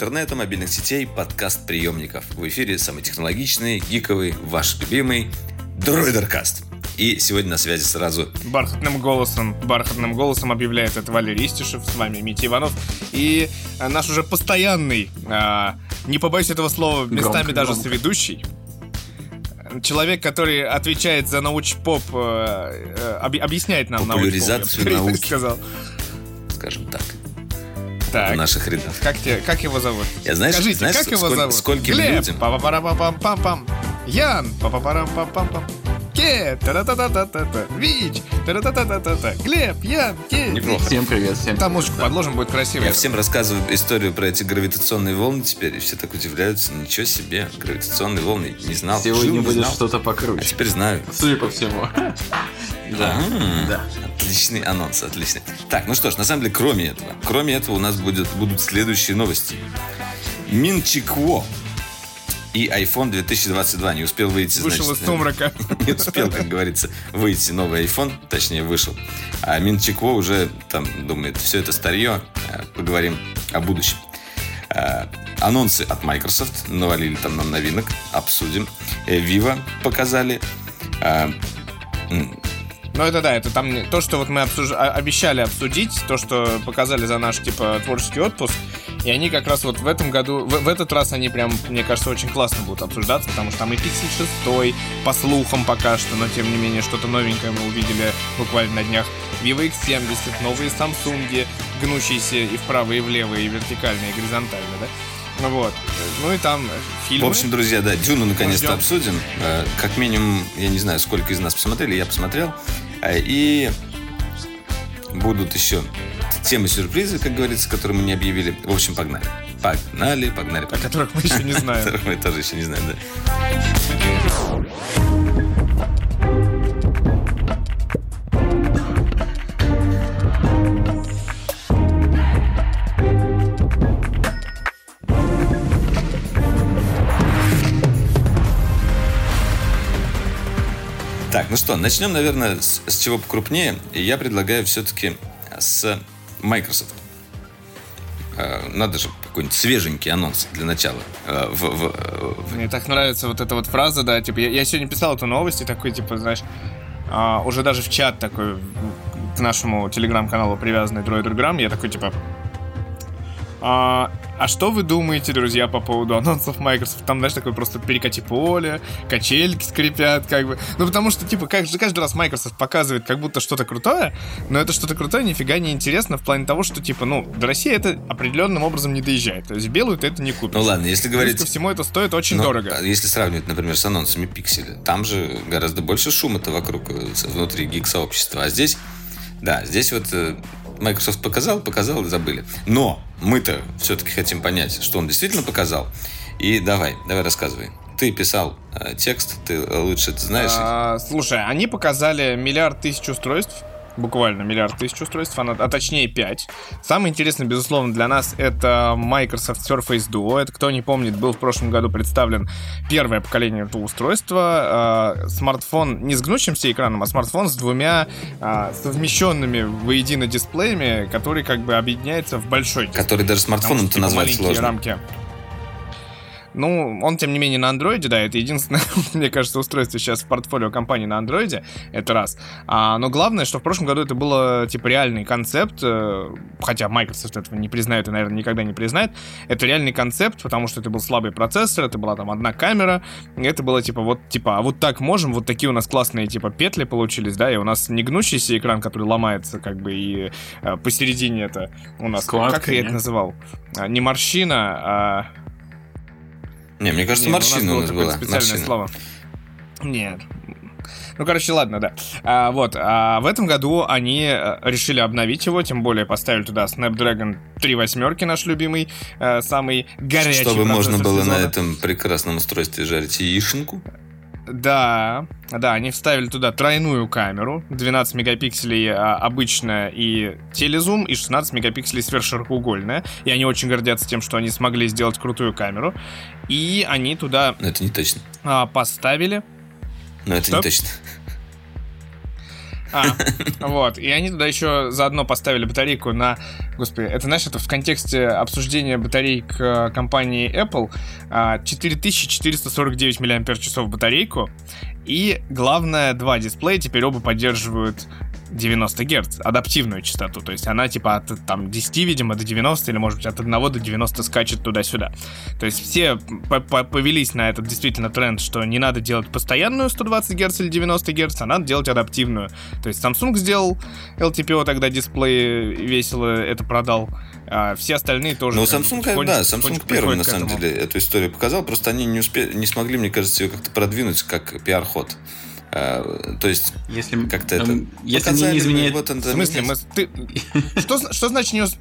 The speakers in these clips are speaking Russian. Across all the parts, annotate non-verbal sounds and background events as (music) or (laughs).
Интернета, мобильных сетей, подкаст-приемников. В эфире самый технологичный, гиковый, ваш любимый Дроидеркаст. И сегодня на связи сразу... Бархатным голосом, бархатным голосом объявляет это Валерий Истишев, с вами Митя Иванов. И а, наш уже постоянный, а, не побоюсь этого слова, местами громко, даже громко. соведущий, человек, который отвечает за научпоп, э, об, объясняет нам Популяризацию (laughs) научпоп, науки. сказал. Скажем так. Так. В наших рядах. Как, тебе, как его зовут? Я знаешь, Скажите, знаешь, как его сколь, зовут? Скольким Глеб, людям? па па па пам пам пам Ян, па па пам пам пам пам Ке, та та та та та та Вич, та та та та та та Глеб, Ян, Ке. Неплохо. Всем привет, всем Там музычку подложим, будет красиво. Я всем рассказываю историю про эти гравитационные волны теперь, и все так удивляются. Ничего себе, гравитационные волны, не знал. Сегодня будет что-то покруче. А теперь знаю. Судя по всему. Да. да. Отличный анонс, отличный. Так, ну что ж, на самом деле, кроме этого, кроме этого у нас будет, будут следующие новости. Минчикво и iPhone 2022 не успел выйти. Вышел значит, из сумрака. (laughs) Не успел, как говорится, выйти новый iPhone, точнее вышел. А Минчикво уже там думает, все это старье, э, поговорим о будущем. Э, анонсы от Microsoft навалили там нам новинок, обсудим. Э, Vivo показали. Ну, это да, это там то, что вот мы обсуж... Обещали обсудить, то, что показали за наш, типа, творческий отпуск. И они как раз вот в этом году, в, в этот раз они прям, мне кажется, очень классно будут обсуждаться, потому что там и Pixel 6, по слухам пока что, но тем не менее что-то новенькое мы увидели буквально на днях. Vivo X70, новые Samsung, гнущиеся и вправо, и влево, и вертикально, и горизонтально, да? Вот. Ну и там фильмы. В общем, друзья, да, Дюну наконец-то обсудим. Э, как минимум, я не знаю, сколько из нас посмотрели, я посмотрел. Э, и будут еще темы-сюрпризы, как говорится, которые мы не объявили. В общем, погнали. Погнали, погнали, погнали. О которых мы еще не знаем. (laughs) Которых мы тоже еще не знаем, да. Так, ну что, начнем, наверное, с, с чего покрупнее. Я предлагаю все-таки с Microsoft. Э, надо же какой-нибудь свеженький анонс для начала. Э, в, в, в... Мне так нравится вот эта вот фраза, да, типа, я, я сегодня писал эту новость и такой, типа, знаешь, а, уже даже в чат такой к нашему телеграм-каналу привязанный Droidergram, я такой, типа, а, а что вы думаете, друзья, по поводу анонсов Microsoft? Там, знаешь, такое просто перекати поле, качельки скрипят, как бы. Ну, потому что, типа, каждый, каждый раз Microsoft показывает как будто что-то крутое, но это что-то крутое нифига не интересно в плане того, что, типа, ну, до России это определенным образом не доезжает. То есть белую ты это не купишь. Ну, ладно, если говорить... Плюс ко всему это стоит очень ну, дорого. А если сравнивать, например, с анонсами Pixel, там же гораздо больше шума-то вокруг э, внутри гик-сообщества. А здесь, да, здесь вот э, Microsoft показал, показал забыли. Но мы-то все-таки хотим понять, что он действительно показал. И давай, давай рассказывай. Ты писал э, текст, ты лучше это знаешь. А, слушай, они показали миллиард тысяч устройств буквально миллиард тысяч устройств, а, а точнее 5. Самое интересное, безусловно, для нас это Microsoft Surface Duo. Это, кто не помнит, был в прошлом году представлен первое поколение этого устройства. Э, смартфон не с гнущимся экраном, а смартфон с двумя э, совмещенными воедино дисплеями, который как бы объединяется в большой. Который даже смартфоном-то типа, назвать сложно. рамки. Ну, он, тем не менее, на андроиде, да, это единственное, (laughs) мне кажется, устройство сейчас в портфолио компании на андроиде, это раз. А, но главное, что в прошлом году это было, типа, реальный концепт, э, хотя Microsoft этого не признает и, наверное, никогда не признает, это реальный концепт, потому что это был слабый процессор, это была там одна камера, это было, типа, вот, типа, а вот так можем, вот такие у нас классные, типа, петли получились, да, и у нас не гнущийся экран, который ломается, как бы, и э, посередине это у нас, Складка, как я это называл? А, не морщина, а не, мне кажется, не, морщина у нас, была. Специальное морщина. слово. Нет. Ну, короче, ладно, да. А, вот, а в этом году они э, решили обновить его, тем более поставили туда Snapdragon 3 восьмерки, наш любимый, э, самый горячий Чтобы можно было сезона. на этом прекрасном устройстве жарить яишенку. Да, да, они вставили туда тройную камеру, 12 мегапикселей а, обычная и телезум, и 16 мегапикселей сверхширокоугольная. И они очень гордятся тем, что они смогли сделать крутую камеру. И они туда... Но это не точно. А, поставили... Но это Что? не точно. А, вот. И они туда еще заодно поставили батарейку на... Господи, это, знаешь, это в контексте обсуждения батареек э, компании Apple. а, 4449 мАч батарейку. И главное, два дисплея теперь оба поддерживают 90 Гц, адаптивную частоту. То есть она типа от там, 10, видимо, до 90, или может быть от 1 до 90 скачет туда-сюда. То есть все по- по- повелись на этот действительно тренд, что не надо делать постоянную 120 Гц или 90 Гц, а надо делать адаптивную. То есть Samsung сделал LTPO, тогда дисплей весело это продал. А все остальные тоже. Ну, как Samsung, потихонечку- да, Samsung первым, на самом деле, эту историю показал. Просто они не успели, не смогли, мне кажется, ее как-то продвинуть как пиар-ход. А, то есть, Если, как-то это... если мне не изменяет... вот В смысле, мы... Ты... Что, (laughs) что значит не, ус-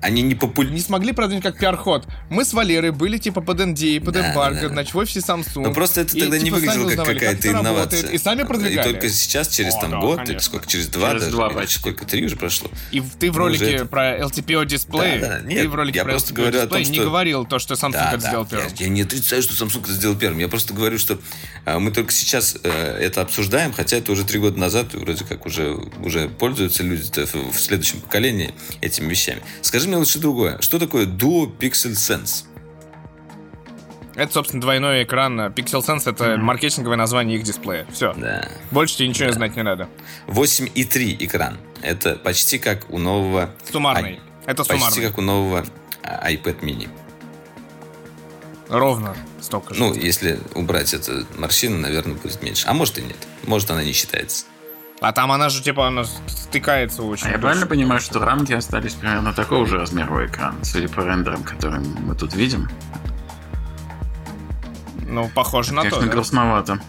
Они не популярны. не смогли продвинуть как пиар-ход? Мы с Валерой были типа под NDA, под Да, эмбарго, да, да. значит, в офисе Samsung. Но просто это И, тогда не типа, выглядело как какая-то это инновация. работает, И сами продвигали. И только сейчас, через О, там да, год, конечно. или сколько, через два Через даже, два или сколько, три уже прошло. И ты в уже ролике это- про LTPO дисплей, Да, да, ты нет, в ролике я про просто LTPO говорю о дисплей том, не что- говорил то, что Samsung Да, это да, сделал я, первым. я не отрицаю, что Samsung это сделал первым. Я просто говорю, что а, мы только сейчас э, это обсуждаем, хотя это уже три года назад, и вроде как уже, уже пользуются люди в, в следующем поколении этими вещами. Скажи мне лучше другое. Что такое Duo Pixel Sense? Это, собственно, двойной экран. Pixel Sense — это маркетинговое название их дисплея. Все. Да. Больше тебе ничего знать не надо. 8,3 экран. Это почти как у нового... Суммарный. Это Почти суммарный. как у нового а, iPad mini. Ровно столько же. Ну, если убрать эту морщину, наверное, будет меньше. А может и нет. Может, она не считается. А там она же, типа, она стыкается очень. А я правильно понимаю, что рамки остались примерно такого же размера экрана, судя по рендерам, которые мы тут видим? Ну, похоже на то. Конечно, да. грустновато.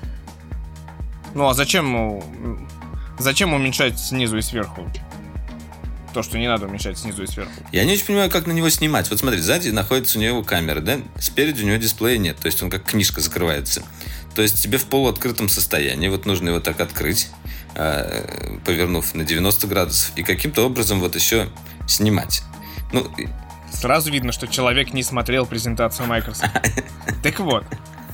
Ну, а зачем... Зачем уменьшать снизу и сверху? То, что не надо уменьшать снизу и сверху. Я не очень понимаю, как на него снимать. Вот смотри, сзади находится у него камера, да? Спереди у него дисплея нет. То есть он как книжка закрывается. То есть тебе в полуоткрытом состоянии, вот нужно его так открыть, повернув на 90 градусов, и каким-то образом вот еще снимать. Ну, Сразу видно, что человек не смотрел презентацию Microsoft. (laughs) Так вот,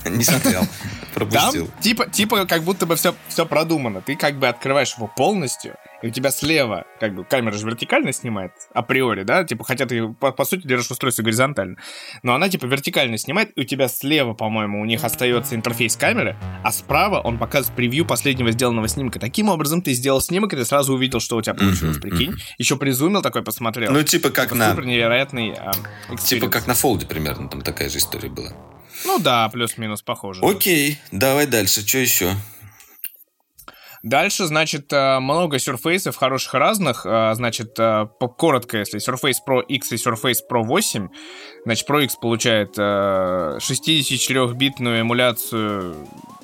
не смотрел, там пропустил. типа, типа как будто бы все, все продумано. Ты как бы открываешь его полностью, и у тебя слева, как бы камера же вертикально снимает, априори, да? Типа, хотя ты, по, по сути, держишь устройство горизонтально. Но она, типа, вертикально снимает, и у тебя слева, по-моему, у них остается интерфейс камеры, а справа он показывает превью последнего сделанного снимка. Таким образом, ты сделал снимок, и ты сразу увидел, что у тебя получилось, прикинь. Еще призумил такой, посмотрел. Ну, типа как Это на... супер невероятный а, Типа как на фолде примерно, там такая же история была. Ну да, плюс-минус похоже. да. Окей, давай дальше, что еще? Дальше, значит, э, много сюрфейсов хороших разных. Э, Значит, э, коротко, если Surface Pro X и Surface Pro 8, значит, Pro X получает э, 64-битную эмуляцию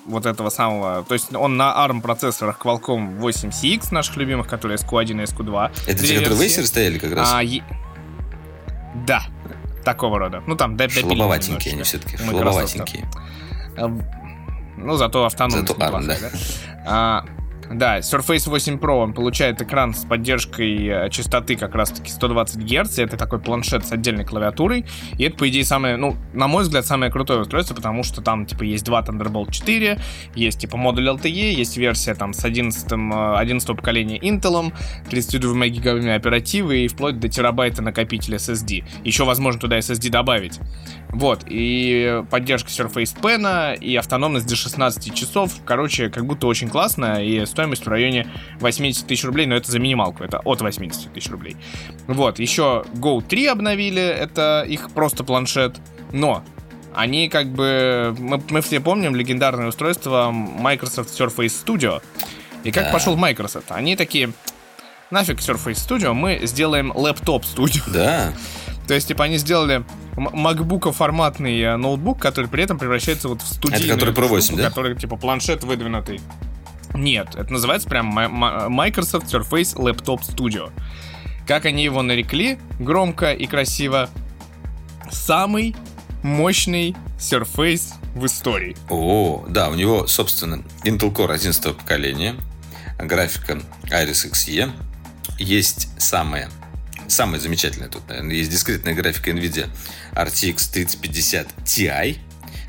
вот этого самого... То есть он на ARM процессорах Qualcomm 8CX наших любимых, которые SQ1 и SQ2. Это те, которые в стояли как раз? А, е- Да, такого рода. Ну, там, допилили Шлобоватенькие они все-таки. Эм, Ну, зато автономность Зато ARM, неплохая, А, да, Surface 8 Pro, он получает экран с поддержкой э, частоты как раз-таки 120 Гц, это такой планшет с отдельной клавиатурой, и это, по идее, самое, ну, на мой взгляд, самое крутое устройство, потому что там, типа, есть два Thunderbolt 4, есть, типа, модуль LTE, есть версия, там, с 11, 11 поколения Intel, 32 гигабами оперативы и вплоть до терабайта накопителя SSD. Еще, возможно, туда SSD добавить. Вот, и поддержка Surface Pen, и автономность до 16 часов. Короче, как будто очень классно, и стоимость в районе 80 тысяч рублей, но это за минималку, это от 80 тысяч рублей. Вот, еще Go 3 обновили, это их просто планшет, но они как бы... Мы, мы все помним легендарное устройство Microsoft Surface Studio. И как Да. пошел Microsoft? Они такие, нафиг Surface Studio, мы сделаем лэптоп Studio. Да, То есть, типа, они сделали MacBook форматный э, ноутбук, который при этом превращается вот в студийную который Pro 8, штуку, да? Который, типа, планшет выдвинутый. Нет, это называется прям Microsoft Surface Laptop Studio. Как они его нарекли, громко и красиво, самый мощный Surface в истории. О, да, у него, собственно, Intel Core 11 поколения, графика Iris Xe, есть самая, самая замечательная тут, наверное, есть дискретная графика NVIDIA RTX 3050 Ti,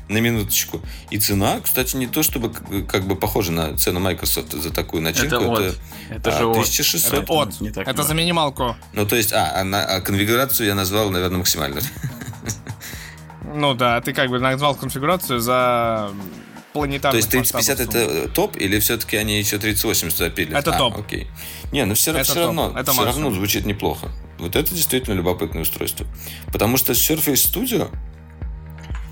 на минуточку. И цена, кстати, не то чтобы как- бы похожа на цену Microsoft за такую начинку. Это от. Это, Это а, же от. 1600. Это от. Не так Это много. за минималку. Ну, то есть, а, а, на- а конфигурацию я назвал, наверное, максимальную. Ну да, ты как бы назвал конфигурацию за То планетарный есть 3050 это топ, или все-таки они еще 3080 туда? Это А, топ. окей. Не, ну все, Это все топ. равно, Это все максимум. равно звучит неплохо. Вот это действительно любопытное устройство. Потому что Surface Studio,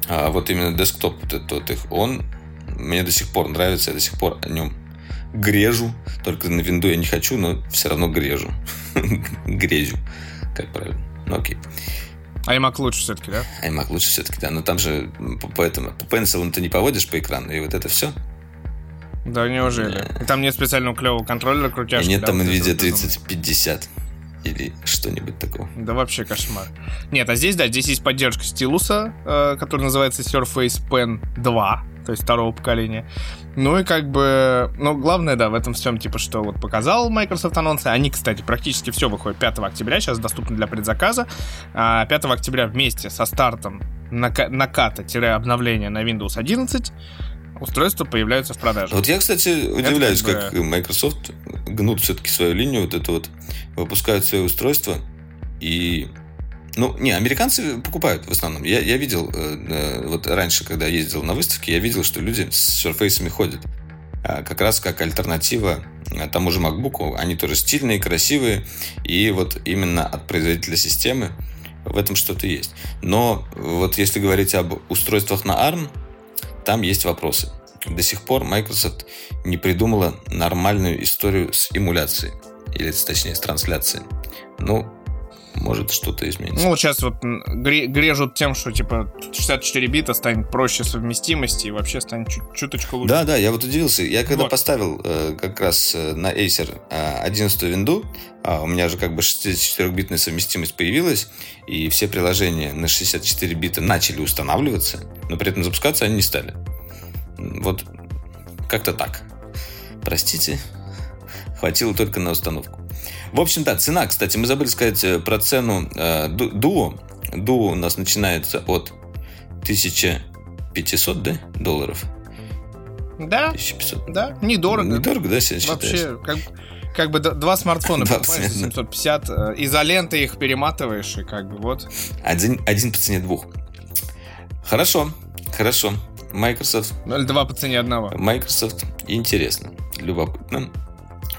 а, вот именно десктоп вот этот вот их, он мне до сих пор нравится, я до сих пор о нем грежу. Только на винду я не хочу, но все равно грежу. (laughs) Грезю. Как правильно? Ну окей. А iMac лучше все-таки, да? iMac лучше все-таки, да. Но там же по, по этому, по Pencil ты не поводишь по экрану, и вот это все. Да, неужели? И там нет специального клевого контроллера И крутяшки. нет да, там NVIDIA вот безумно. 3050 или что-нибудь такого. Да вообще кошмар. Нет, а здесь, да, здесь есть поддержка стилуса, э, который называется Surface Pen 2, то есть второго поколения. Ну и как бы, ну главное, да, в этом всем, типа, что вот показал Microsoft анонсы. Они, кстати, практически все выходит 5 октября, сейчас доступно для предзаказа. А 5 октября вместе со стартом нака- наката-обновления на Windows 11 устройства появляются в продаже. Вот я, кстати, удивляюсь, как как Microsoft гнут все-таки свою линию, вот это вот, выпускают свои устройства, и... Ну, не, американцы покупают в основном. Я, я видел, э, э, вот раньше, когда ездил на выставке, я видел, что люди с Surface ходят. А, как раз как альтернатива э, тому же MacBook. Они тоже стильные, красивые, и вот именно от производителя системы в этом что-то есть. Но вот если говорить об устройствах на ARM, там есть вопросы. До сих пор Microsoft не придумала нормальную историю с эмуляцией. Или, точнее, с трансляцией. Ну, может что-то изменится. Ну, вот сейчас вот грежут тем, что, типа, 64 бита станет проще совместимости и вообще станет чуть- чуточку лучше. Да, да, я вот удивился. Я когда Вот. поставил э, как раз э, на Acer э, 11 винду, а у меня же как бы 64-битная совместимость появилась, и все приложения на 64 бита начали устанавливаться, но при этом запускаться они не стали. Вот как-то так. Простите, хватило только на установку. В общем, да, цена, кстати, мы забыли сказать э, про цену э, ду- Duo. Duo у нас начинается от 1500 да, долларов. Да, 1500. да, недорого. Недорого, да, сейчас считаешь? Вообще, как, как бы два смартфона Два покупаешь за абсолютно. 750, э, изоленты их перематываешь, и как бы вот. Один, один по цене двух. Хорошо, хорошо. Microsoft, Ну, или два по цене одного. Microsoft, интересно, любопытно.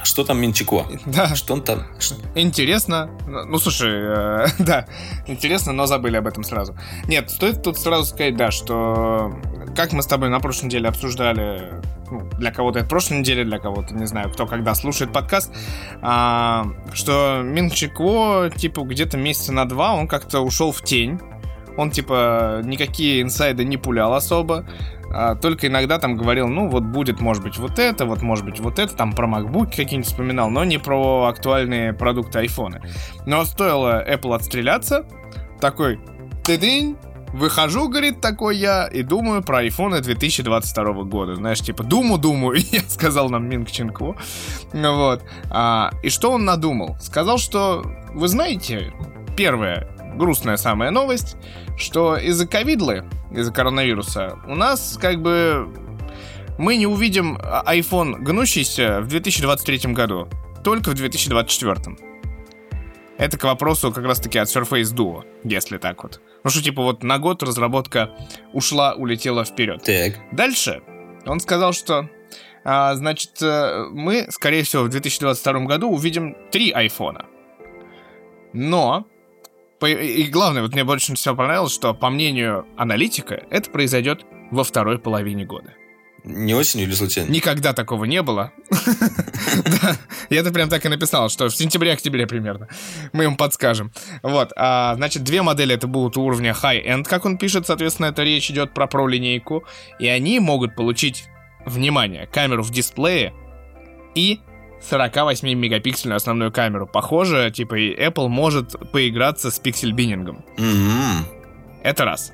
Что там Минчико? Да, Что он там? Интересно. Ну, слушай, э, (laughs) да, интересно, но забыли об этом сразу. Нет, стоит тут сразу сказать, да, что как мы с тобой на прошлой неделе обсуждали, ну, для кого-то это прошлой неделе, для кого-то, не знаю, кто когда слушает подкаст, а, что Минчико, типа, где-то месяца на два он как-то ушел в тень. Он, типа, никакие инсайды не пулял особо. а, только иногда там говорил, ну, вот будет, может быть, вот это, вот, может быть, вот это, там про MacBook какие-нибудь вспоминал, но не про актуальные продукты айфона. Но стоило Apple отстреляться, такой, ты выхожу, говорит, такой я, и думаю про айфоны 2022 года. Знаешь, типа, думу-думаю, (laughs) я сказал нам Минг Чинку. Вот. А, и что он надумал? Сказал, что, вы знаете, первое, грустная самая новость, что из-за ковидлы, из-за коронавируса, у нас как бы мы не увидим а- iPhone гнущийся в 2023 году, только в 2024. Это к вопросу как раз-таки от Surface Duo, если так вот. Ну что, типа, вот на год разработка ушла, улетела вперед. Так. Дальше он сказал, что а, значит, э, мы, скорее всего, в 2022 году увидим три айфона. Но, и главное, вот мне больше всего понравилось, что, по мнению аналитика, это произойдет во второй половине года. Не осенью или случайно? Никогда такого не было. (laughs) Я это прям так и написал, что в сентябре-октябре примерно. Мы им подскажем. Вот, а, значит, две модели это будут уровня high-end, как он пишет, соответственно, это речь идет про Pro-линейку. И они могут получить, внимание, камеру в дисплее и 48-мегапиксельную основную камеру. Похоже, типа и Apple может поиграться с пиксель-биннингом. М-м. Это раз.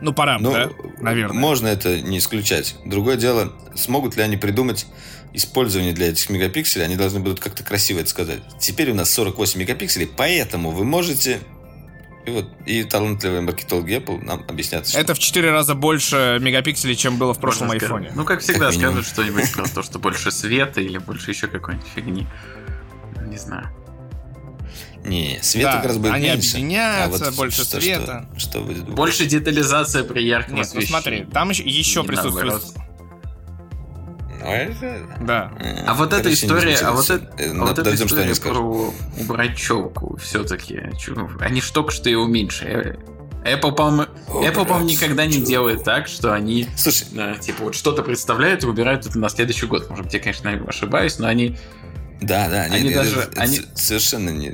Ну, пора, Ну, да? Наверное. можно это не исключать. Другое дело, смогут ли они придумать использование для этих мегапикселей, они должны будут как-то красиво это сказать. Теперь у нас 48 мегапикселей, поэтому вы можете И вот и талантливые маркетологи Apple нам объяснят, что... Это в 4 раза больше мегапикселей, чем было в прошлом Можно сказать. айфоне. Ну, как всегда, Как скажут что-нибудь про то, что больше света или больше еще какой-нибудь фигни. Не знаю. Не, света Да, как раз будет они меньше. объединяются, А вот больше что- света. Что, что будет Больше детализация при ярком Нет, ну освещении. смотри, там еще, еще присутствует... наоборот. Ну, это- Да. А вот эта история, а вот, Э, а вот эта история про убрать челку все-таки. Они ж только что ее уменьшили. Apple, по-моему, Apple, по-моему, никогда не делает так, что они Слушай, э, типа вот что-то представляют и убирают это на следующий год. Может быть, я, конечно, ошибаюсь, но они да, да, Они даже- это они- совершенно не...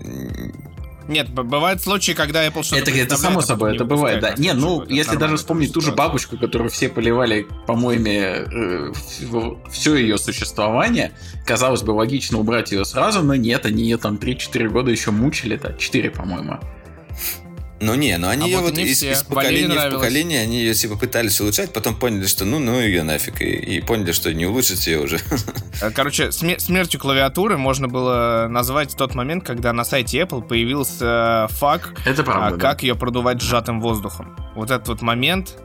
Нет, бывают случаи, когда Apple что-то Это, это само а собой, это бывает, да. Не, ну, если даже вспомнить ту же бабушку, которую все поливали помоями э, все ее существование, казалось бы, логично убрать ее сразу, но нет, они ее там 3-4 года еще мучили, да, 4, по-моему. Ну не, ну они А ее вот вот из, все. из поколения в поколение, они ее типа пытались улучшать, потом поняли, что ну, ну ее нафиг, и, и поняли, что не улучшить ее уже. Э, Короче, сме- смертью клавиатуры можно было назвать тот момент, когда на сайте Apple появился фак, Это правда. а да. как ее продувать сжатым воздухом. Вот этот вот момент.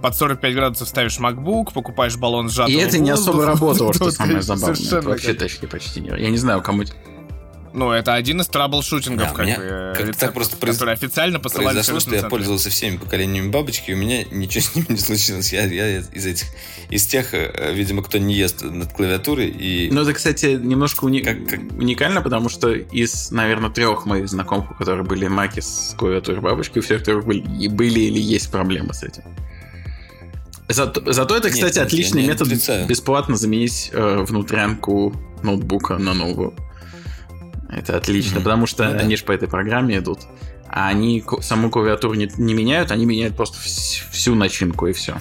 Под 45 градусов ставишь MacBook, покупаешь баллон сжатого И это не особо воздуха. работало, (laughs) что самое забавное. Это вообще тачки почти не... Я не знаю, кому... Ну, это один из траблшутингов, Да, как меня бы, э, как-то рецептов, так просто произ- официально посылались Произошло, что я пользовался всеми поколениями бабочки, и у меня ничего (laughs) с ними не случилось. Я, я из этих, из тех, э, видимо, кто не ест над клавиатурой, и Ну, это, кстати, немножко уни- Как- как- уникально, потому что из, наверное, трех моих знакомых, у которых были маки с клавиатурой бабочки, у всех трех были, были или есть проблемы с этим. Зато, зато это, Нет, кстати, я отличный не метод бесплатно заменить э, внутрянку ноутбука на новую. Это отлично, Мгм. потому что Ну да. они же по этой программе идут. А они саму клавиатуру не, не меняют, они меняют просто вс- всю начинку и все.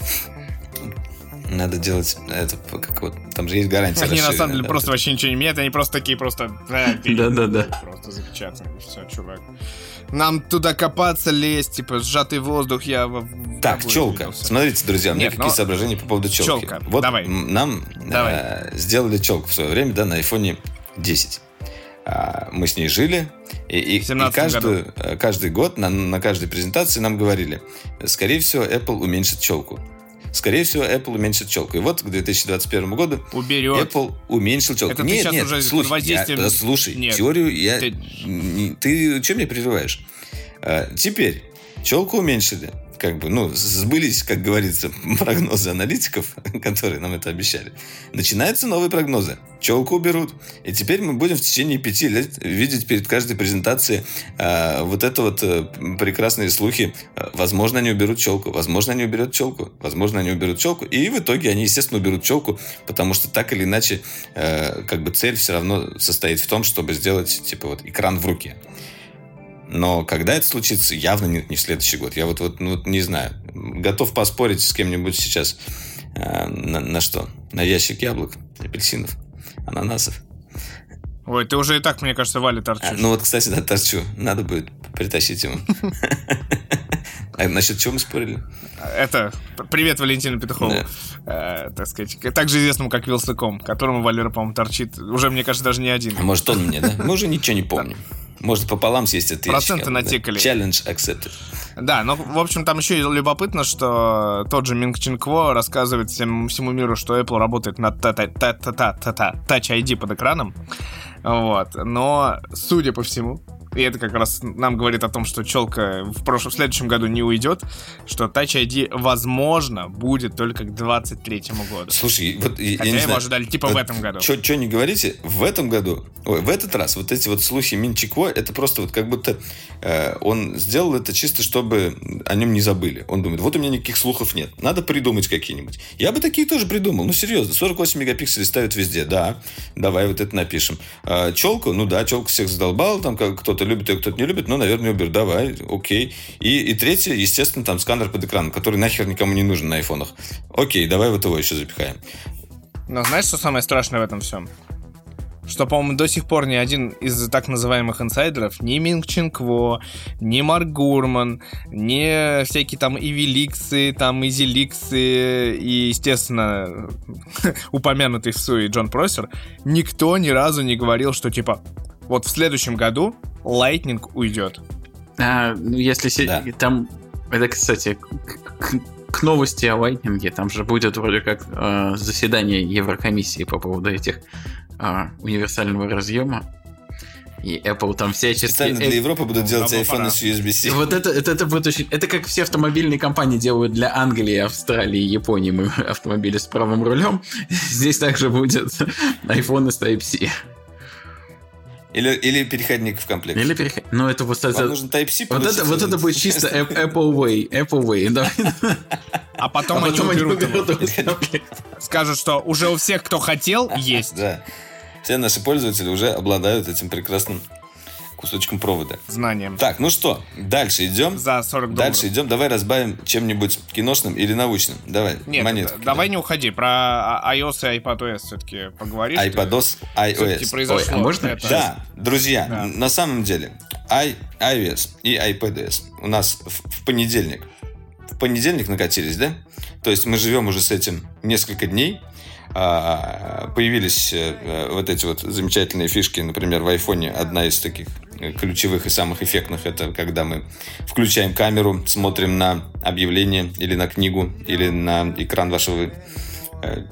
надо делать это, как вот, там же есть гарантия Они на самом деле да, просто вот вообще ничего не меняют, они просто такие просто... «Да, (laughs) ты Да-да-да. Просто запечатаны. Все, чувак. Нам туда копаться, лезть, типа, сжатый воздух, я... Так, челка. Смотрите, друзья, у меня Нет, какие но- соображения по поводу челки. Челка. Вот Давай. нам Давай. э, сделали челку в свое время, да, на iPhone 10. А, мы с ней жили, и, и- и 17 каждую, э, каждый год на, на каждой презентации нам говорили, скорее всего, Apple уменьшит челку. Скорее всего, Apple уменьшит челку. И вот к 2021 году Уберет. Apple уменьшил челку. Это ты нет, щас нет, уже слушай, я- воздействием- да, слушай, Нет. теорию я... Ты- Ты что меня прерываешь? А, теперь, челку уменьшили. Как бы, ну, сбылись, как говорится, (laughs) прогнозы аналитиков, (laughs) которые нам это обещали. Начинаются новые прогнозы. Челку уберут. И теперь мы будем в течение пяти лет видеть перед каждой презентацией а, вот это вот э, прекрасные слухи. А, Возможно, они уберут челку. Возможно, они уберут челку. Возможно, они уберут челку. И в итоге они, естественно, уберут челку, потому что так или иначе, э, как бы цель все равно состоит в том, чтобы сделать, типа, вот экран в руке. Но когда это случится, явно не, не в следующий год. Я вот, вот, ну, вот не знаю. Готов поспорить с кем-нибудь сейчас э, на, на что? На ящик яблок, апельсинов, ананасов. Ой, ты уже и так, мне кажется, Вали А, торчишь. ну вот, кстати, да, торчу. Надо будет притащить ему. (laughs) А насчет чего мы спорили? Это, привет Валентину Петухову. Э, так сказать, также известному как Вилсаком, которому Валера, по-моему, торчит. Уже, мне кажется, даже не один. А может, он мне, да? Мы уже ничего не помним. Может, пополам съесть ящик Проценты да? натекали. Challenge accepted. Да, ну, в общем, там еще и любопытно, что тот же Минг Чинкво рассказывает всем, всему миру, что Apple работает над Touch ID под экраном. Вот. Но, судя по всему, и это как раз нам говорит о том, что челка в, прошлом, в следующем году не уйдет, что Touch ID, возможно, будет только к 23 году. Слушай, вот я, я Хотя не его знаю. ожидали типа в этом году. Что не говорите, в этом году, ой, в этот раз вот эти вот слухи Минчикво, это просто вот как будто э, он сделал это чисто, чтобы о нем не забыли. Он думает, вот у меня никаких слухов нет, надо придумать какие-нибудь. Я бы такие тоже придумал, ну серьезно, 48 мегапикселей ставят везде, да, давай вот это напишем. А, челку, ну да, челку всех задолбал, там как кто-то любит ее, кто-то не любит, ну, наверное, убер, давай, окей. И, и третье, естественно, там сканер под экраном, который нахер никому не нужен на айфонах. Окей, давай вот его еще запихаем. Но знаешь, что самое страшное в этом всем? Что, по-моему, до сих пор ни один из так называемых инсайдеров, ни Минг Чинкво, ни Марк Гурман, ни всякие там Ивиликсы, там Изиликсы и, естественно, (laughs) упомянутый в Суе Джон Просер, никто ни разу не говорил, что, типа, вот в следующем году Lightning уйдет. А, ну, если се- Да. там... Это, кстати, к, к- к новости о Lightning, там же будет вроде как э, заседание Еврокомиссии по поводу этих э, универсального разъема. И Apple там всячески... Специально э, для Европы будут делать давно iPhone с USB-C. Вот это, это, это будет очень... Это как все автомобильные компании делают для Англии, Австралии, Японии мы автомобили с правым рулем. (laughs) Здесь также будет (laughs) iPhone с Type-C. Или, или переходник в комплект. Или переход... Ну, это вот это... Вам нужен Type-C Вот это, вот это будет чисто App- Apple Way. Apple Way. А потом, А они уберут его. уберут. Скажут, что уже у всех, кто хотел, есть. Да. Все наши пользователи уже обладают этим прекрасным кусочком провода. Знанием. Так, ну что, дальше идем. За 40 долларов. Дальше идем. Давай разбавим чем-нибудь киношным или научным. Давай, Нет, монетку давай не уходи. Про а- iOS и iPadOS все-таки поговоришь. iPadOS, iOS. произошло. Ой, а можно? это. Да, друзья, Да. на самом деле, i, iOS и iPadOS у нас в, в понедельник. В понедельник накатились, да? То есть мы живем уже с этим несколько дней. А, Появились э, э, вот эти вот замечательные фишки, например, в айфоне одна из таких ключевых и самых эффектных, это когда мы включаем камеру, смотрим на объявление или на книгу, или на экран вашего э,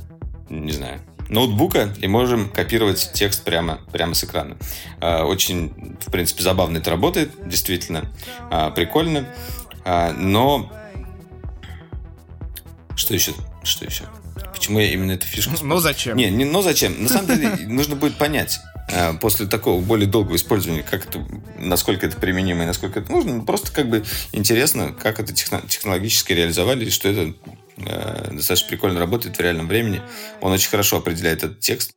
не знаю, ноутбука и можем копировать текст прямо, прямо с экрана. А, Очень, в принципе, забавно это работает, действительно а, прикольно. А, Но что еще? Что еще? Почему я именно эту фишку Ну зачем? не, не, но зачем? На самом деле нужно будет понять э, после такого более долгого использования, как это, насколько это применимо и насколько это нужно. Просто как бы интересно, как это техно- технологически реализовали, и что это э, достаточно прикольно работает в реальном времени. Он очень хорошо определяет этот текст.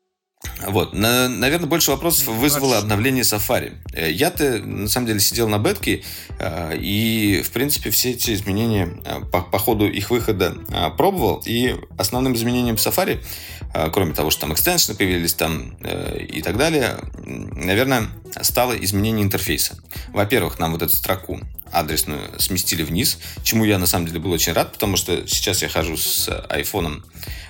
Вот. На- наверное, больше вопросов вызвало обновление Safari. Э, Я-то, на самом деле, сидел на бетке, э, и, в принципе, все эти изменения э, по, по ходу их выхода пробовал. И основным изменением Safari, кроме того, что там экстеншены появились там и так далее, наверное, стало изменение интерфейса. Во-первых, нам вот эту строку адресную сместили вниз, чему я, на самом деле, был очень рад, потому что сейчас я хожу с iPhone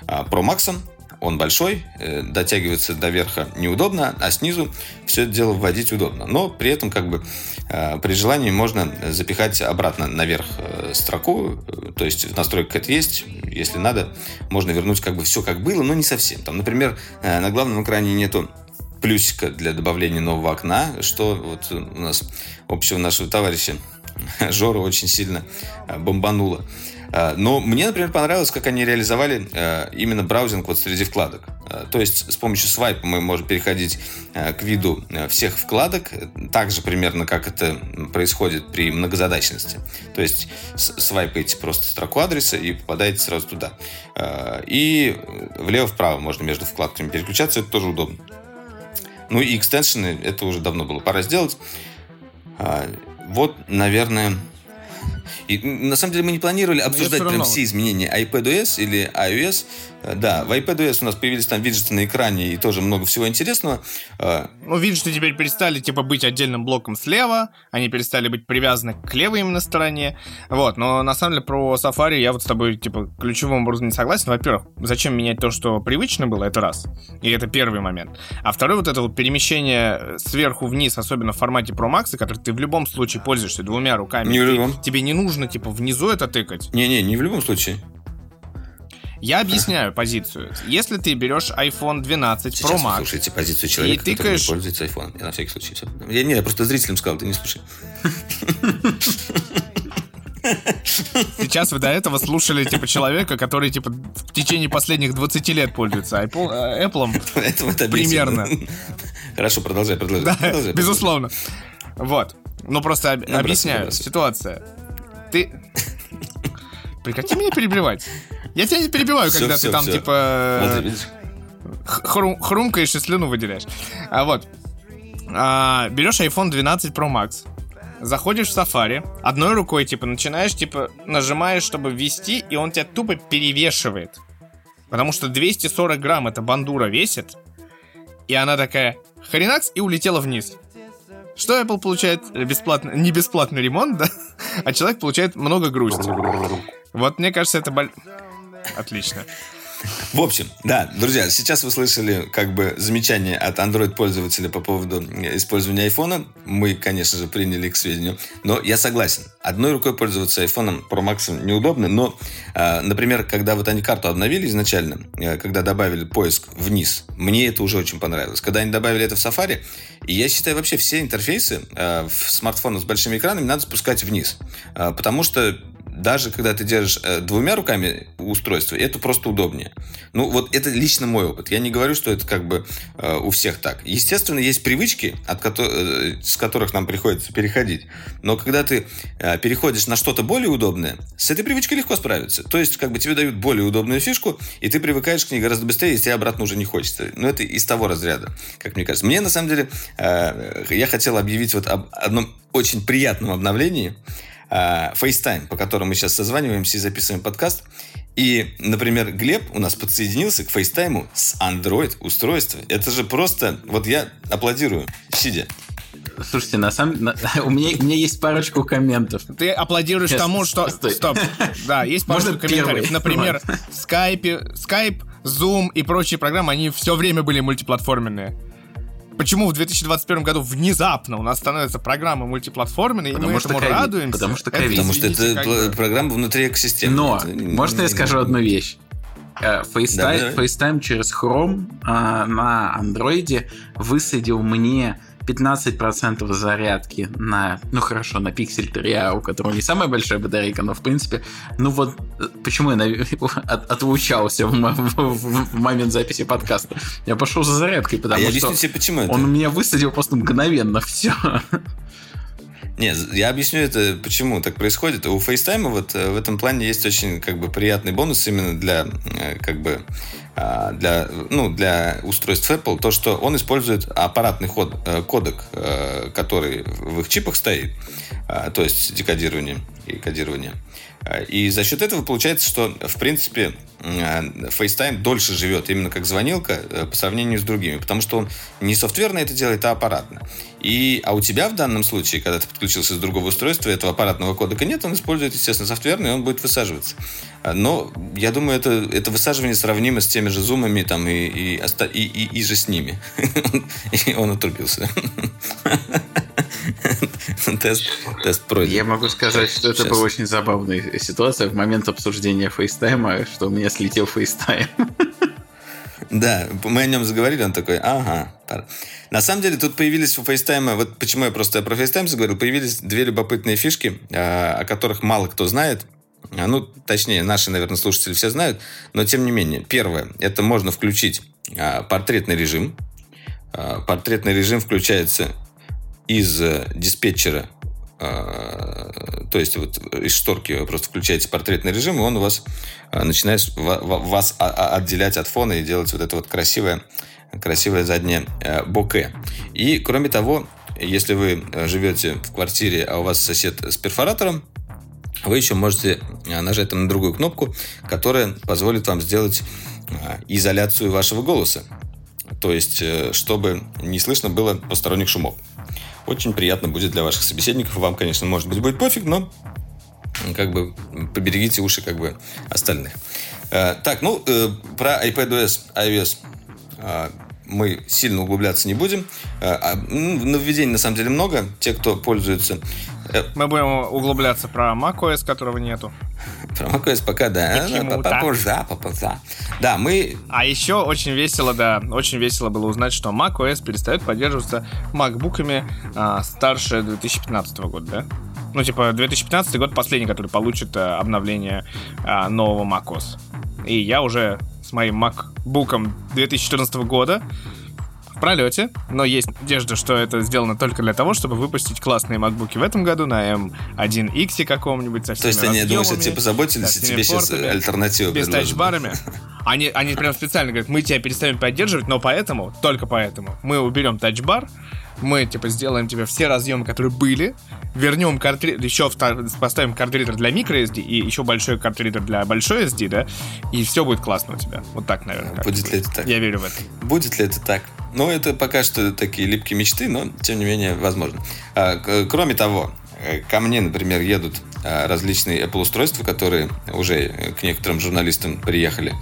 Pro Max, он большой, э, дотягиваться до верха неудобно, а снизу все это дело вводить удобно. Но при этом как бы э, при желании можно запихать обратно наверх э, строку, то есть в настройках это есть, если надо, можно вернуть как бы все как было, но не совсем. Там, например, на главном экране нету плюсика для добавления нового окна, что вот у нас общего нашего товарища (laughs) Жора очень сильно бомбануло. Э, Но мне, например, понравилось, как они реализовали э, именно браузинг вот среди вкладок. Э, То есть с помощью свайпа мы можем переходить к виду всех вкладок, так же примерно, как это происходит при многозадачности. То есть свайпаете просто строку адреса и попадаете сразу туда. И влево-вправо можно между вкладками переключаться, это тоже удобно. Ну и экстеншены, это уже давно было пора сделать. А, Вот, наверное... И, на самом деле мы не планировали обсуждать прям все изменения iPadOS или iOS. Э, Да, в iPadOS у нас появились там виджеты на экране и тоже много всего интересного. А, Ну, что теперь перестали, типа, быть отдельным блоком слева, они перестали быть привязаны к левой именно стороне, вот, но на самом деле про Safari я вот с тобой, типа, ключевым образом не согласен. Во-первых, зачем менять то, что привычно было, это раз, и это первый момент. А второй вот это вот перемещение сверху вниз, особенно в формате Pro Max, который ты в любом случае пользуешься двумя руками. Не в любом. Тебе не нужно, типа, внизу это тыкать. Не-не, не в любом случае. Я объясняю позицию. Если ты берешь iPhone 12 Сейчас Pro Max, слушаете позицию человека, И который не тыкаешь- пользуется iPhone. Я на всякий случай все. Я, не, я просто зрителям сказал, ты не слушай. Сейчас вы до этого слушали, типа, человека, который, типа, в течение последних 20 лет пользуется Apple. э, Apple. Поэтому это Примерно. Хорошо, продолжай, продолжай. Да, Продолжай, безусловно. Вот. Ну, просто об- объясняю ситуация. Ты... Прекрати меня перебивать. Я тебя не перебиваю, когда всё, ты там, всё. типа... Х- хрум- хрумкаешь и слюну выделяешь. А вот. А, берешь iPhone 12 Pro Max, заходишь в Safari, одной рукой, типа, начинаешь, типа, нажимаешь, чтобы ввести, и он тебя тупо перевешивает. Потому что 240 грамм эта бандура весит, и она такая хренакс и улетела вниз. Что Apple получает бесплатно, не бесплатный ремонт, да? (laughs) А человек получает много грусти. Вот мне кажется, это боль... Отлично. В общем, да, друзья, сейчас вы слышали как бы замечание от Android-пользователя по поводу использования айфона. Мы, конечно же, приняли к сведению. Но я согласен. Одной рукой пользоваться айфоном Pro Max неудобно, но, э, например, когда вот они карту обновили изначально, э, когда добавили поиск вниз, мне это уже очень понравилось. Когда они добавили это в Safari, я считаю, вообще все интерфейсы э, в смартфонах с большими экранами надо спускать вниз. Э, потому что даже когда ты держишь э, двумя руками устройство, это просто удобнее. Ну, вот это лично мой опыт. Я не говорю, что это как бы э, у всех так. Естественно, есть привычки, от ко- э, с которых нам приходится переходить. Но когда ты переходишь на что-то более удобное, с этой привычкой легко справиться. То есть, как бы тебе дают более удобную фишку, и ты привыкаешь к ней гораздо быстрее, и тебе обратно уже не хочется. Но это из того разряда, как мне кажется. Мне, на самом деле, я хотел объявить вот об одном очень приятном обновлении – э, FaceTime, по которому мы сейчас созваниваемся и записываем подкаст. И, например, Глеб у нас подсоединился к FaceTime с Android устройства. Это же просто... Вот я аплодирую, сидя. Слушайте, на самом на, (laughs) у, меня, у меня есть парочку комментов. Ты аплодируешь Сейчас, тому, что... стой. Стоп. (laughs) Да, есть парочку Можно комментариев. первый? Например, Skype, Skype, Zoom и прочие программы, они все время были мультиплатформенные. Почему в 2021 году внезапно у нас становятся программы мультиплатформенные, и Потому мы что этому ковид. радуемся? Потому что Это, ковид. Потому что это как программа внутри экосистемы. Но, Это не- можно я не- скажу одну вещь? Э, FaceTime, Да. FaceTime через Chrome а, на андроиде высадил мне 15% зарядки на, ну хорошо, на Pixel 3a, у которого не самая большая батарейка, но в принципе, ну вот э, почему я (laughs) от- отлучался в, (laughs) в- в- момент записи подкаста. Я пошел за зарядкой, А потому я что объясню тебе, почему это. он у меня высадил просто мгновенно (laughs) все. Нет, я объясню это, почему так происходит. У FaceTime вот э, в этом плане есть очень как бы приятный бонус именно для э, как бы а, для, ну, для устройств Apple, то, что он использует аппаратный ход, э, кодек, э, который в их чипах стоит, а, то есть декодирование и кодирование. А, И за счет этого получается, что, в принципе, FaceTime дольше живет именно как звонилка э, по сравнению с другими, потому что он не софтверно это делает, а аппаратно. И, а у тебя в данном случае, когда ты подключился с другого устройства, этого аппаратного кодека нет, он использует, естественно, софтверный, и он будет высаживаться. А, Но я думаю, это, это высаживание сравнимо с теми же зумами там, и, и, и, и, и же с ними. (laughs) И он отрубился. (laughs) Тест, тест пройден. Я могу сказать, что это была очень забавная ситуация в момент обсуждения FaceTime, что у меня слетел FaceTime. Да, мы о нем заговорили, он такой, ага. пора». На самом деле тут появились у FaceTime, вот почему я просто про FaceTime заговорил, появились две любопытные фишки, а, о которых мало кто знает. А, Ну, точнее, наши, наверное, слушатели все знают, но тем не менее. Первое, это можно включить а, портретный режим. Портретный режим включается из э, диспетчера, то есть вот из шторки просто включаете портретный режим, и он у вас а, начинает ва- ва- вас а- а- отделять от фона и делать вот это вот красивое, красивое заднее э, боке. И, кроме того, если вы э, живете в квартире, а у вас сосед с перфоратором, вы еще можете э, нажать там на другую кнопку, которая позволит вам сделать изоляцию вашего голоса. То есть, чтобы не слышно было посторонних шумов. Очень приятно будет для ваших собеседников. Вам, конечно, может быть, будет пофиг, но как бы поберегите уши как бы остальных. Э, Так, ну, э, про iPadOS, iOS э, мы сильно углубляться не будем. Э, а, Нововведений на самом деле много. Те, кто пользуется э, Мы будем углубляться про macOS, которого нету. (laughs) про macOS пока, да. Почему Попозже, попозже. Да, мы А еще очень весело, да, очень весело было узнать, что macOS перестает поддерживаться макбуками а, старше 2015 года, да? Ну, типа, 2015 год последний, который получит а, обновление а, нового macOS. И я уже с моим MacBook 2014 года в пролете, но есть надежда, что это сделано только для того, чтобы выпустить классные макбуки в этом году на M1X каком-нибудь со То есть всеми они, думаешь, о разъемами, тебе позаботились, и всеми тебе сейчас портами, альтернативу без тачбарами. Они, они прям специально говорят, мы тебя перестанем поддерживать, но поэтому, только поэтому, мы уберем тачбар, мы, типа, сделаем тебе все разъемы, которые были, вернем картридер, еще поставим картридер для microSD и еще большой картридер для большой SD, да, и все будет классно у тебя. Вот так, наверное. Будет ли это так? Я верю в это. Будет ли это так? Ну, это пока что такие липкие мечты, но, тем не менее, возможно. А, Кроме того, э, ко мне, например, едут а, различные Apple устройства, которые уже к некоторым журналистам приехали.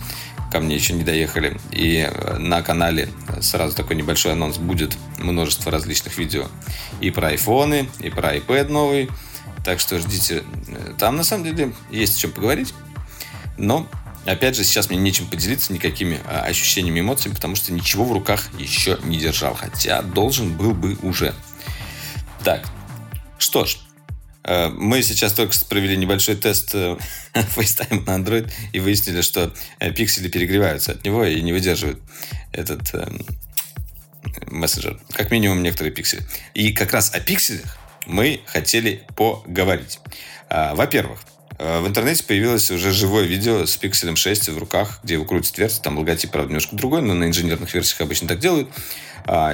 Ко мне еще не доехали. И э, на канале сразу такой небольшой анонс будет множество различных видео и про айфоны, и про iPad новый. Так что ждите. Там на самом деле есть о чем поговорить. Но Опять же, сейчас мне нечем поделиться никакими а, ощущениями, эмоциями, потому что ничего в руках еще не держал. Хотя должен был бы уже. Так, что ж, э, мы сейчас только провели небольшой тест э, (laughs) FaceTime на Android и выяснили, что э, пиксели перегреваются от него и не выдерживают этот мессенджер. Как минимум некоторые пиксели. И как раз о пикселях мы хотели поговорить. Во-первых, в интернете появилось уже живое видео с Pixel 6 в руках, где его крутит верть. Там логотип, правда, немножко другой, но на инженерных версиях обычно так делают.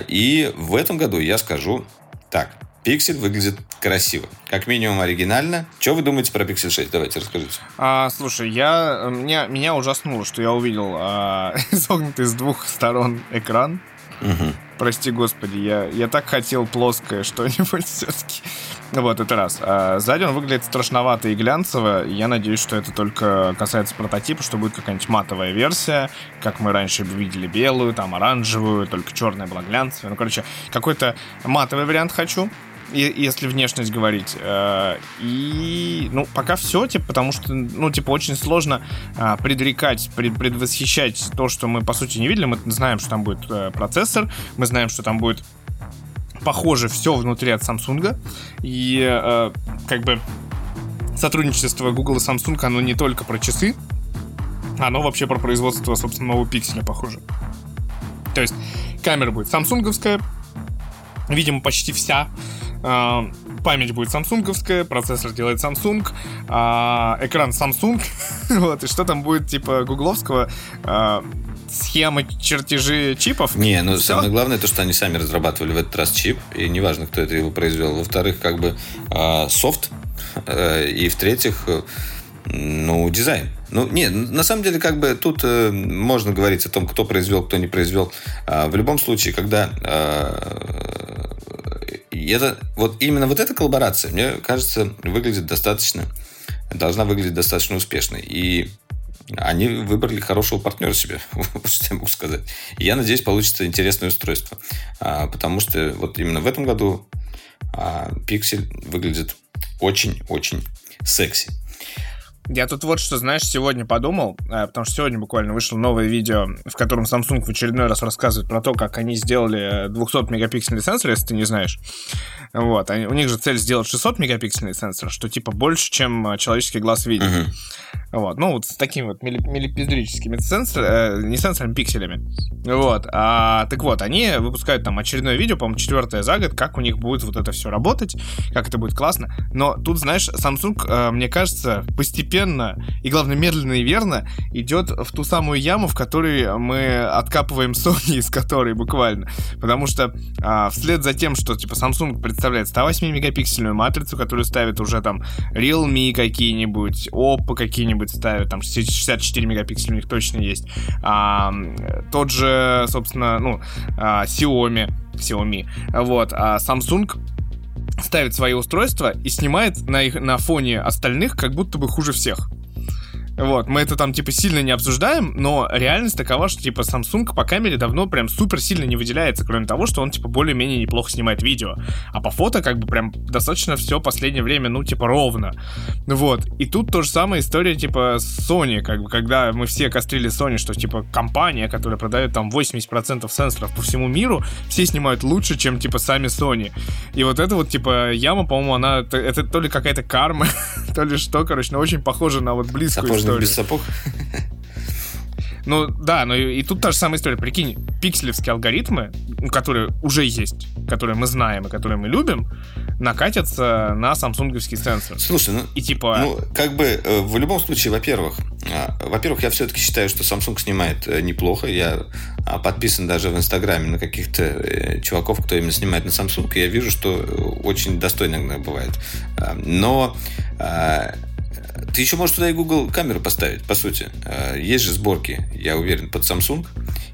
И в этом году я скажу так. Pixel выглядит красиво. Как минимум оригинально. Что вы думаете про Pixel 6? Давайте расскажите. А, слушай, я, меня, меня ужаснуло, что я увидел а, (laughs) изогнутый с двух сторон экран. Угу. Прости господи, я, я так хотел плоское (laughs) что-нибудь все-таки. Вот, это раз. А сзади он выглядит страшновато и глянцево. Я надеюсь, что это только касается прототипа, что будет какая-нибудь матовая версия, как мы раньше видели белую, там оранжевую, только черная была глянцевая. Ну, короче, какой-то матовый вариант хочу если внешность говорить. Э, и, ну, пока все, типа, потому что, ну, типа, очень сложно а, предрекать, пред, предвосхищать то, что мы, по сути, не видели. Мы знаем, что там будет э, процессор, мы знаем, что там будет похоже все внутри от Samsung. И, э, как бы, сотрудничество Google и Samsung, оно не только про часы, оно вообще про производство, собственно, нового пикселя, похоже. То есть камера будет самсунговская, видимо, почти вся. А, память будет самсунговская, процессор делает Samsung, а, экран Samsung, (laughs) вот, и что там будет, типа, гугловского, а, схемы, чертежи чипов. Не, ну Все? самое главное то, что они сами разрабатывали в этот раз чип, и неважно, кто это его произвел. Во-вторых, как бы софт, э, и в-третьих, ну, дизайн. Ну, не, на самом деле, как бы тут э, можно говорить о том, кто произвел, кто не произвел. А, в любом случае, когда э, это, вот именно вот эта коллаборация, мне кажется, выглядит достаточно, должна выглядеть достаточно успешной. И они выбрали хорошего партнера себе, (laughs) вот что я могу сказать. И я надеюсь, получится интересное устройство. А, потому что вот именно в этом году а, Pixel выглядит очень-очень секси. Я тут вот что, знаешь, сегодня подумал, э, потому что сегодня буквально вышло новое видео, в котором Samsung в очередной раз рассказывает про то, как они сделали 200-мегапиксельный сенсор, если ты не знаешь. Вот, они, у них же цель сделать 600-мегапиксельный сенсор, что типа больше, чем э, человеческий глаз видит. Uh-huh. Вот, ну вот с такими вот миллипиздрическими сенсорами, э, не сенсорами, пикселями. Вот, а, так вот, они выпускают там очередное видео, по-моему, четвертое за год, как у них будет вот это все работать, как это будет классно. Но тут, знаешь, Samsung, э, мне кажется, постепенно и, главное, медленно и верно идет в ту самую яму, в которой мы откапываем (laughs) Sony, из которой буквально. Потому что э, вслед за тем, что типа Samsung представляет 108-мегапиксельную матрицу, которую ставит уже там Realme какие-нибудь, Oppo какие-нибудь, ставят, там 64 мегапикселя у них точно есть. А, тот же, собственно, ну, а, Xiaomi, Xiaomi, вот, а Samsung ставит свои устройства и снимает на, их, на фоне остальных как будто бы хуже всех. Вот, мы это там, типа, сильно не обсуждаем, но реальность такова, что, типа, Samsung по камере давно прям супер сильно не выделяется, кроме того, что он, типа, более-менее неплохо снимает видео. А по фото, как бы, прям достаточно все последнее время, ну, типа, ровно. Вот. И тут то же самое история, типа, Sony, как бы, когда мы все кострили Sony, что, типа, компания, которая продает там 80% сенсоров по всему миру, все снимают лучше, чем, типа, сами Sony. И вот это вот, типа, яма, по-моему, она, это то ли какая-то карма, (laughs) то ли что, короче, но очень похоже на вот близкую историю. без сапог. (laughs) Ну да, но и, и тут та же самая история. Прикинь, пикселевские алгоритмы, которые уже есть, которые мы знаем и которые мы любим, накатятся на самсунговский сенсор. Слушай, ну, и типа... ну как бы э, в любом случае, во-первых, э, во-первых, я все-таки считаю, что Samsung снимает э, неплохо. Я а, подписан даже в Инстаграме на каких-то чуваков, кто именно снимает на Samsung, и я вижу, что очень достойно иногда бывает. Но ты еще можешь туда и Google камеру поставить, по сути. А, есть же сборки, я уверен, под Samsung.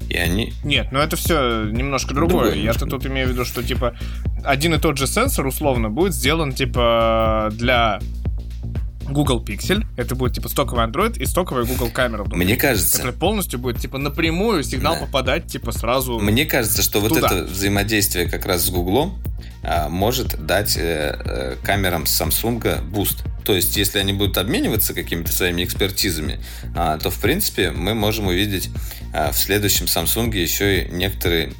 И они... Нет, ну это все немножко другое. другое Я-то тут имею в виду, что типа один и тот же сенсор условно будет сделан типа для Google Pixel, Это будет типа стоковый Android и стоковая Google камера. внутри, Мне кажется, Которая полностью будет типа напрямую сигнал Да. попадать типа сразу. Мне кажется, что вот Туда. это взаимодействие как раз с Гуглом а, может дать э, э, камерам Samsung буст. То есть, если они будут обмениваться какими-то своими экспертизами, а, то, в принципе, мы можем увидеть а, в следующем Samsung еще и некоторые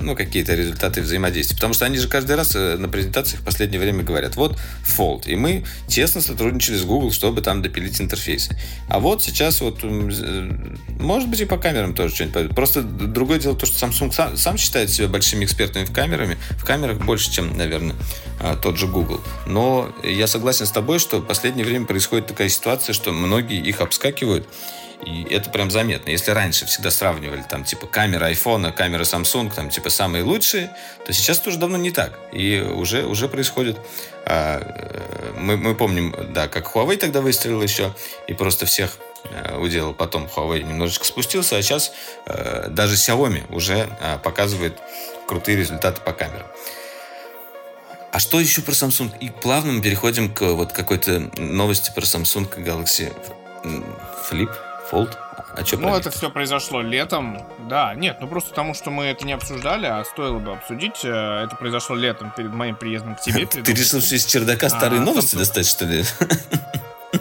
ну, какие-то результаты взаимодействия. Потому что они же каждый раз э, на презентациях в последнее время говорят, вот Fold. И мы тесно сотрудничали с Google, чтобы там допилить интерфейсы. А вот сейчас вот, э, может быть, и по камерам тоже что-нибудь пойдет. Просто другое дело то, что Samsung сам, сам считает себя большими экспертами в камерами. В камерах больше, чем, наверное, а, тот же Google. Но я согласен с тобой, что в последнее время происходит такая ситуация, что многие их обскакивают. И это прям заметно. Если раньше всегда сравнивали там типа камера айфона, камера Samsung, там типа самые лучшие, то сейчас тоже давно не так. И уже, уже происходит... а, э, мы, мы помним, да, как Huawei тогда выстрелил еще и просто всех э, уделал. Потом Huawei немножечко спустился, а сейчас э, даже Xiaomi уже э, показывает крутые результаты по камерам. А что еще про Samsung? И плавно мы переходим к вот какой-то новости про Samsung Galaxy Flip, Fold. А что Ну, это все произошло летом. Да, нет, ну просто потому, что мы это не обсуждали, а стоило бы обсудить. Э, Это произошло летом перед моим приездом к тебе. (laughs) Ты решил, что из чердака старые А, новости Samsung. достать, что ли? (laughs)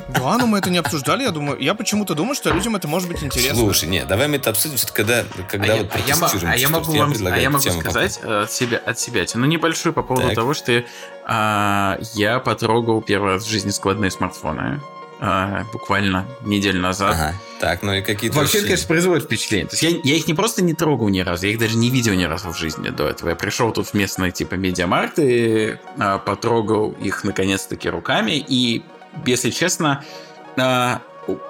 Да, но мы это не обсуждали, я думаю. Я почему-то думаю, что людям это может быть интересно. Слушай, нет, давай мы это обсудим, все когда, когда а, я, вот а я мо- протестируем. а я могу вам, а предлагаю я могу сказать э, от себя, от себя, ну небольшую по поводу Так. того, что а, я потрогал первый раз в жизни складные смартфоны а, буквально неделю назад. Ага. Так, ну и какие-то... Вообще, это, конечно, производит впечатление. То есть я, я их не просто не трогал ни разу, я их даже не видел ни разу в жизни до этого. Я пришел тут в местные типа медиамаркты, а, потрогал их наконец-таки руками, и, если честно, а,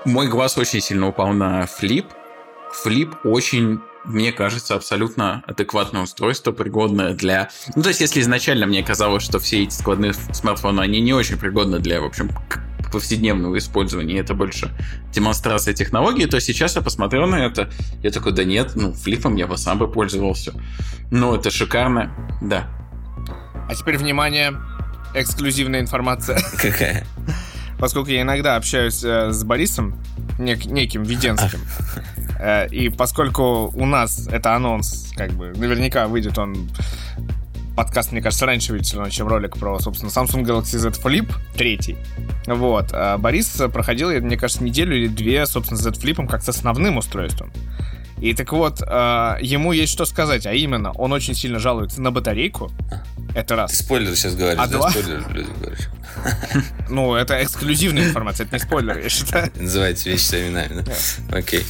мой глаз очень сильно упал на флип. Флип очень мне кажется, абсолютно адекватное устройство, пригодное для... Ну, то есть, если изначально мне казалось, что все эти складные смартфоны, они не очень пригодны для, в общем, повседневного использования, это больше демонстрация технологии, то сейчас я посмотрел на это, я такой, да нет, ну, флипом я бы сам бы пользовался. Ну, это шикарно, да. А теперь, внимание, эксклюзивная информация. (laughs) Какая? Поскольку я иногда общаюсь э, с Борисом, нек- неким Веденским, э, и поскольку у нас это анонс, как бы, наверняка выйдет он подкаст, мне кажется, раньше равно, чем ролик про, собственно, Samsung Galaxy Z Flip 3. Вот. А Борис проходил, я- мне кажется, неделю или две, собственно, Z Flip как с основным устройством. И так вот, э, ему есть что сказать, а именно, он очень сильно жалуется на батарейку. Это Ты раз. спойлер сейчас говоришь, А да? два? Спойлер людям говоришь. (laughs) Ну, это эксклюзивная информация, это не спойлер, я считаю. (laughs) Называйте вещи своими именами, да? Окей.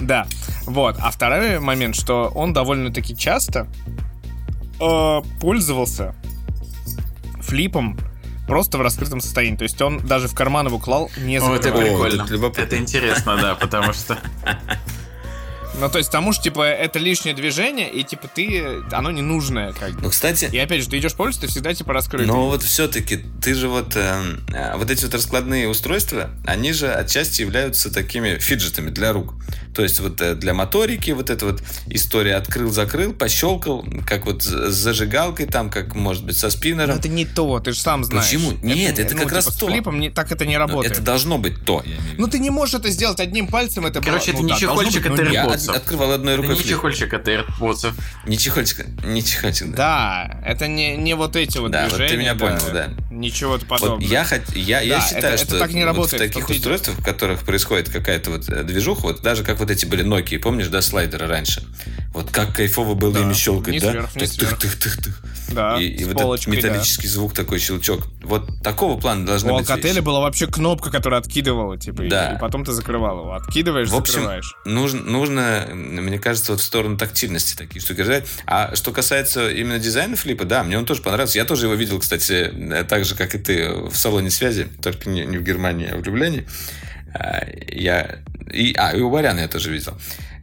Да, вот. А второй момент, что он довольно-таки часто э, пользовался флипом просто в раскрытом состоянии. То есть он даже в карман его клал, не О, это закрывая. О, прикольно. это. Это интересно, да, потому что... Ну, то есть тому что, типа, это лишнее движение, и, типа, ты... Оно ненужное, как бы. Ну, кстати, И опять же, ты идешь по улице, ты всегда, типа, раскрытый. Но вот все-таки ты же вот эм, э, вот эти вот раскладные устройства, они же отчасти являются такими фиджетами для рук. То есть вот э, для моторики вот эта вот история открыл-закрыл, пощелкал, как вот с зажигалкой там, как может быть со Но спиннером. это не то, ты же сам знаешь. Почему? Нет, это ну, как раз типа, то. С флипом не- так это не Ну, работает. это должно быть то. Ну, ты не можешь это сделать одним пальцем, это Короче, было- это ну, не да, чехольчик, это но нет. AirPods. от- открывал одной Это рукой не флип. чехольчик от AirPods. Не чехольчик, не чехольчик, да. Да, это не, не вот эти вот Да, вот ты движения. меня понял, да. Ничего-то Вот подобного. я, хот- я, я Да, считаю, это- это что так не вот работает, в в таких устройствах, в которых происходит какая-то вот э, движуха, вот даже как вот эти были Nokia, помнишь, да, слайдеры раньше? Вот как кайфово было Да, ими щелкать, вниз да? вверх, вниз вверх. тых-тых-тых-тых. Да, и и вот полочкой, этот да. металлический звук, такой щелчок. Вот такого плана должны У быть Alcatel вещи. была вообще кнопка, которая откидывала, типа, и- Да. и, потом ты закрывал его. Откидываешь, В общем, закрываешь. нужно, нужно, мне кажется, вот в сторону тактильности такие штуки держать. А что касается именно дизайна флипа, да, мне он тоже понравился. Я тоже его видел, кстати, э, так же, как и ты, в салоне связи, только не, не в Германии, а в Люблине. А, Я... И, а, и у Баряна я тоже видел.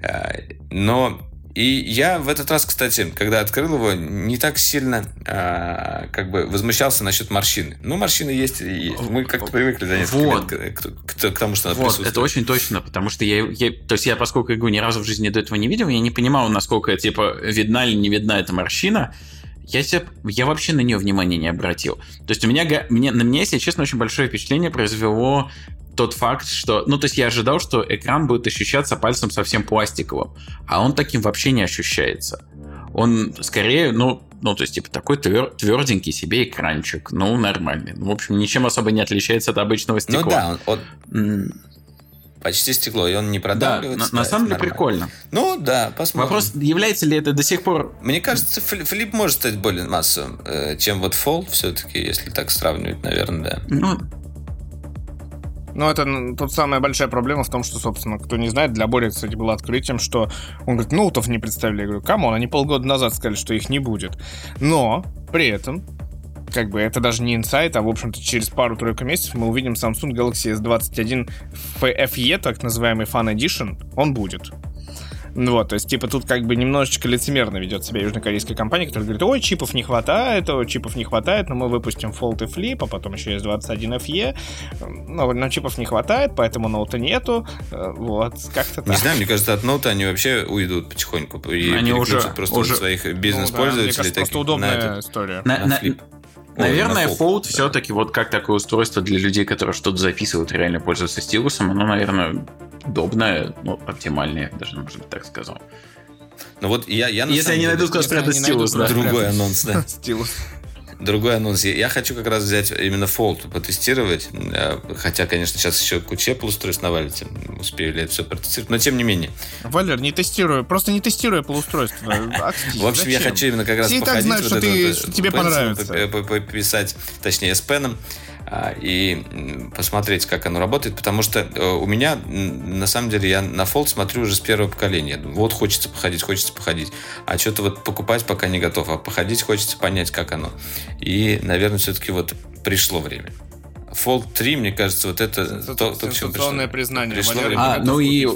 А, Но и я в этот раз, кстати, когда открыл его, не так сильно а, как бы возмущался насчет морщины. Ну, морщины есть и есть. Мы как-то привыкли за несколько Вот. лет к, к- к тому, что она Вот, присутствует. это очень точно, потому что я, я- то есть я, поскольку игру ни разу в жизни до этого не видел, я не понимал, насколько, типа, видна или не видна эта морщина, я, себе, я вообще на нее внимания не обратил. То есть у меня, мне, на меня, если честно, очень большое впечатление произвело тот факт, что... Ну, то есть я ожидал, что экран будет ощущаться пальцем совсем пластиковым, а он таким вообще не ощущается. Он скорее, ну, ну, то есть, типа, такой твер, тверденький себе экранчик. Ну, нормальный. Ну, в общем, ничем особо не отличается от обычного ну стекла. Ну да, он, он почти стекло, и он не продавливается. Да, на, на самом деле прикольно. Ну да, посмотрим. Вопрос, является ли это до сих пор... Мне кажется, Flip может стать более массовым, э, чем вот Fold все-таки, если так сравнивать, наверное, да. Ну, ну, это тут самая большая проблема в том, что, собственно, кто не знает, для Бори, кстати, было открытием, что он говорит, Note ов не представили. Я говорю, come on, они полгода назад сказали, что их не будет. Но при этом как бы это даже не инсайт, а в общем-то через пару-тройку месяцев мы увидим Samsung Galaxy S21 FE, так называемый Fan Edition, он будет. Ну вот, то есть, типа, тут как бы немножечко лицемерно ведет себя южнокорейская компания, которая говорит, ой, чипов не хватает, ой, чипов не хватает, но мы выпустим Fold и Flip, а потом еще есть 21 FE, но, но чипов не хватает, поэтому ноута нету, э, вот, как-то так. Не знаю, мне кажется, от ноута они вообще уйдут потихоньку и они уже просто уже... своих бизнес-пользователей. Ну, да, мне кажется, просто удобная на история. На, на, на, Наверное, на Fold, Fold все-таки вот как такое устройство для людей, которые что-то записывают и реально пользуются стилусом, оно, наверное, удобное, ну, оптимальное, даже, может быть, так сказал. Ну вот я, я Если я не найду, то спрятать стилус, да. Другой анонс, да. (laughs) Стилус другой анонс. Я хочу как раз взять именно Fold, потестировать. Э, хотя, конечно, сейчас еще куча Apple устройств навалится. Успею ли это все протестировать. Но тем не менее. Валер, не тестирую. Просто не тестируй Apple устройство. (laughs) В общем, я хочу именно как раз Все походить. так знают, что тебе понравится. Пописать, точнее, с пеном и посмотреть, как оно работает, потому что э, у меня, на самом деле, я на Fold смотрю уже с первого поколения. Вот хочется походить, хочется походить. А что-то вот покупать пока не готов, а походить хочется понять, как оно. И, наверное, все-таки вот пришло время. Fold 3, мне кажется, вот это то, то к чему пришло. признание. Пришло время. А, ну и,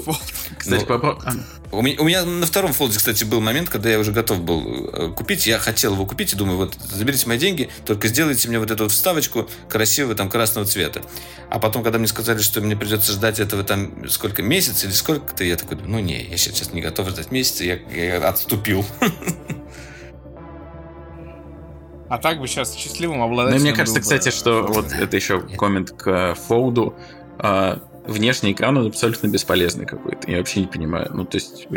кстати, ну, вопрос... У меня, у меня на втором фолде, кстати, был момент, когда я уже готов был э, купить. Я хотел его купить и думаю, вот заберите мои деньги, только сделайте мне вот эту вот вставочку красивого там красного цвета. А потом, когда мне сказали, что мне придется ждать этого там сколько, месяц или сколько-то, я такой, ну не, я сейчас не готов ждать месяца, я, я отступил. (laughs) А так бы сейчас счастливым обладателем. Ну, мне кажется, кстати, что вот это еще коммент к фолду. А, внешний экран, он абсолютно бесполезный какой-то. Я вообще не понимаю. Ну, то есть...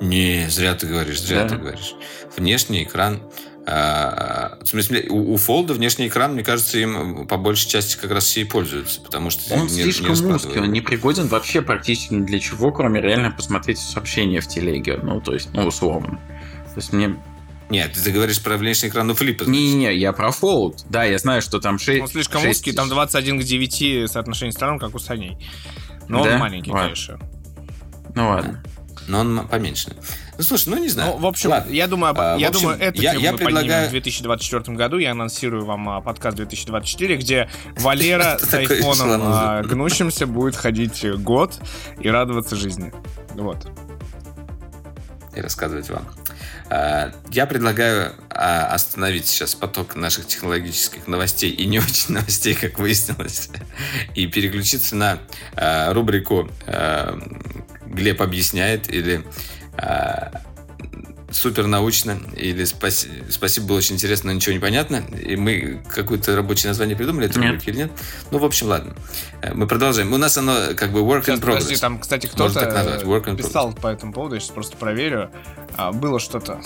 Не, зря ты говоришь, зря да? ты говоришь. Внешний экран... А, в смысле, у, у Fold внешний экран, мне кажется, им по большей части как раз все и пользуются, потому что он не, слишком не узкий, он не пригоден вообще практически ни для чего, кроме реально посмотреть сообщения в телеге, ну то есть, ну условно. То есть мне нет, ты говоришь про внешний экран у флипа. Не-не-не, я про Fold. Да, я знаю, что там 6... Он слишком 6... узкий, там 21 к 9 соотношение сторон, как у саней. Но да? он маленький, ладно. конечно. Ну ладно. Но он поменьше. Ну, слушай, ну не знаю. Ну, в общем, Ладно. я думаю, а, я общем, думаю, это я, я мы предлагаю... в 2024 году. Я анонсирую вам а, подкаст 2024, где (laughs) Валера с айфоном а, гнущимся будет ходить год и радоваться жизни. Вот. И рассказывать вам. Э, я предлагаю а, остановить сейчас поток наших технологических новостей и не (laughs) очень новостей, как выяснилось, и переключиться на э, рубрику «Глеб объясняет» или супер научно, или спаси, спасибо, было очень интересно, но ничего не понятно. И мы какое-то рабочее название придумали, это рубрики или нет. Ну, в общем, ладно. Мы продолжаем. У нас оно как бы work Сейчас, in progress. Подожди, там, кстати, кто-то писал по этому поводу, я сейчас просто проверю. А, было что-то.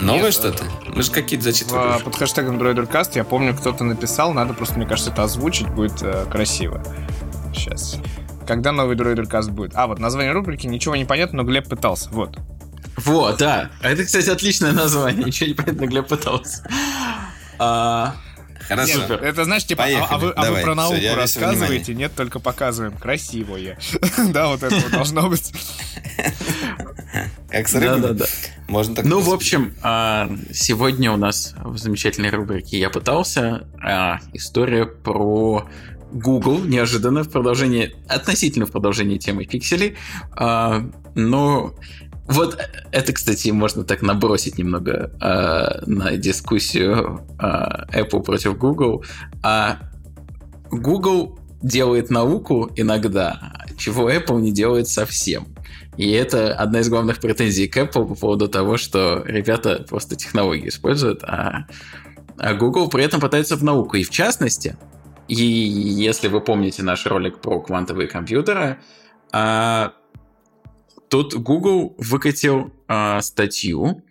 Новое Нет, что-то? Мы же какие-то зачитывали. В, под хэштегом DroiderCast я помню, кто-то написал, надо просто, мне кажется, это озвучить, будет э, красиво. Сейчас. Когда новый DroiderCast будет? А, вот название рубрики, ничего не понятно, но Глеб пытался. Вот. Вот, да. Это, кстати, отличное название. Ничего не понятно, Глеб пытался. А... Хорошо. Нет, это значит, типа, а, а, вы, а вы про науку все, рассказываете? Нет, только показываем. Красивое. (laughs) да, вот это должно быть. Как с. Да, да, да. Можно так Ну, в общем, а, сегодня у нас в замечательной рубрике «Я пытался» а, история про Google, неожиданно, в продолжении, относительно в продолжении темы пикселей. Но вот это, кстати, можно так набросить немного э, на дискуссию э, Apple против Google. А Google делает науку иногда, чего Apple не делает совсем. И это одна из главных претензий к Apple по поводу того, что ребята просто технологии используют, а, а Google при этом пытается в науку. И в частности, и если вы помните наш ролик про квантовые компьютеры, а, тут Google выкатил а, статью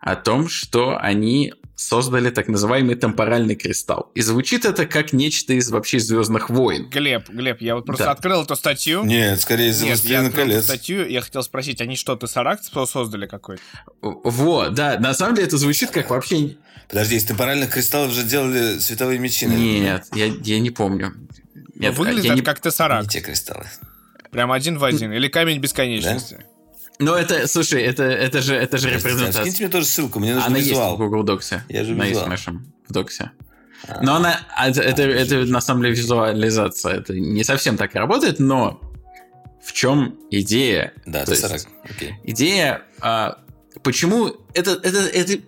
о том, что они создали так называемый темпоральный кристалл. И звучит это как нечто из вообще Звездных войн. Глеб, Глеб, я вот просто Да. открыл эту статью. Нет, скорее из Нет, я «Властелина открыл эту колец». статью, я хотел спросить, они что, Тессаракт создали какой-то? Вот, да, на самом деле это звучит как вообще... Подожди, из темпоральных кристаллов же делали световые мечи. наверное. Нет, я, я не помню. Нет, выглядит я это не- как Не Тессаракт. те кристаллы. Прям один в один. Или камень бесконечности. Ну, это, слушай, это, это же, это же а репрезентация. Скиньте мне тоже ссылку, мне нужен Она есть в визуал. Google Docs. Я же Она есть визуал. в нашем в доксе. А. Но она, а это, это, это на самом деле визуализация. Это не совсем так работает, но в чем идея? Да, То есть. Окей. Идея, а, почему это, это, это,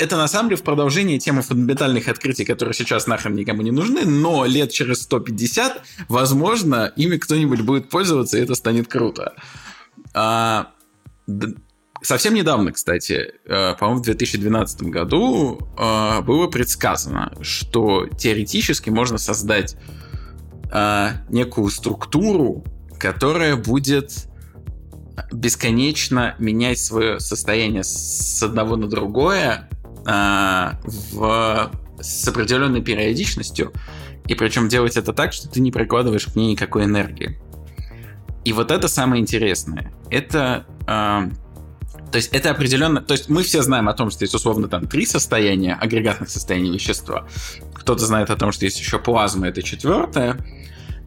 это на самом деле в продолжении темы фундаментальных открытий, которые сейчас нахрен никому не нужны, но лет через 150, возможно, ими кто-нибудь будет пользоваться, и это станет круто. А, совсем недавно, кстати, э, по-моему, в 2012 году э, было предсказано, что теоретически можно создать э, некую структуру, которая будет бесконечно менять свое состояние с одного на другое в, с определенной периодичностью, и причем делать это так, что ты не прикладываешь к ней никакой энергии. И вот это самое интересное. Это а, то есть это определенно... То есть мы все знаем о том, что есть условно там три состояния, агрегатных состояний вещества. Кто-то знает о том, что есть еще плазма, это четвертое.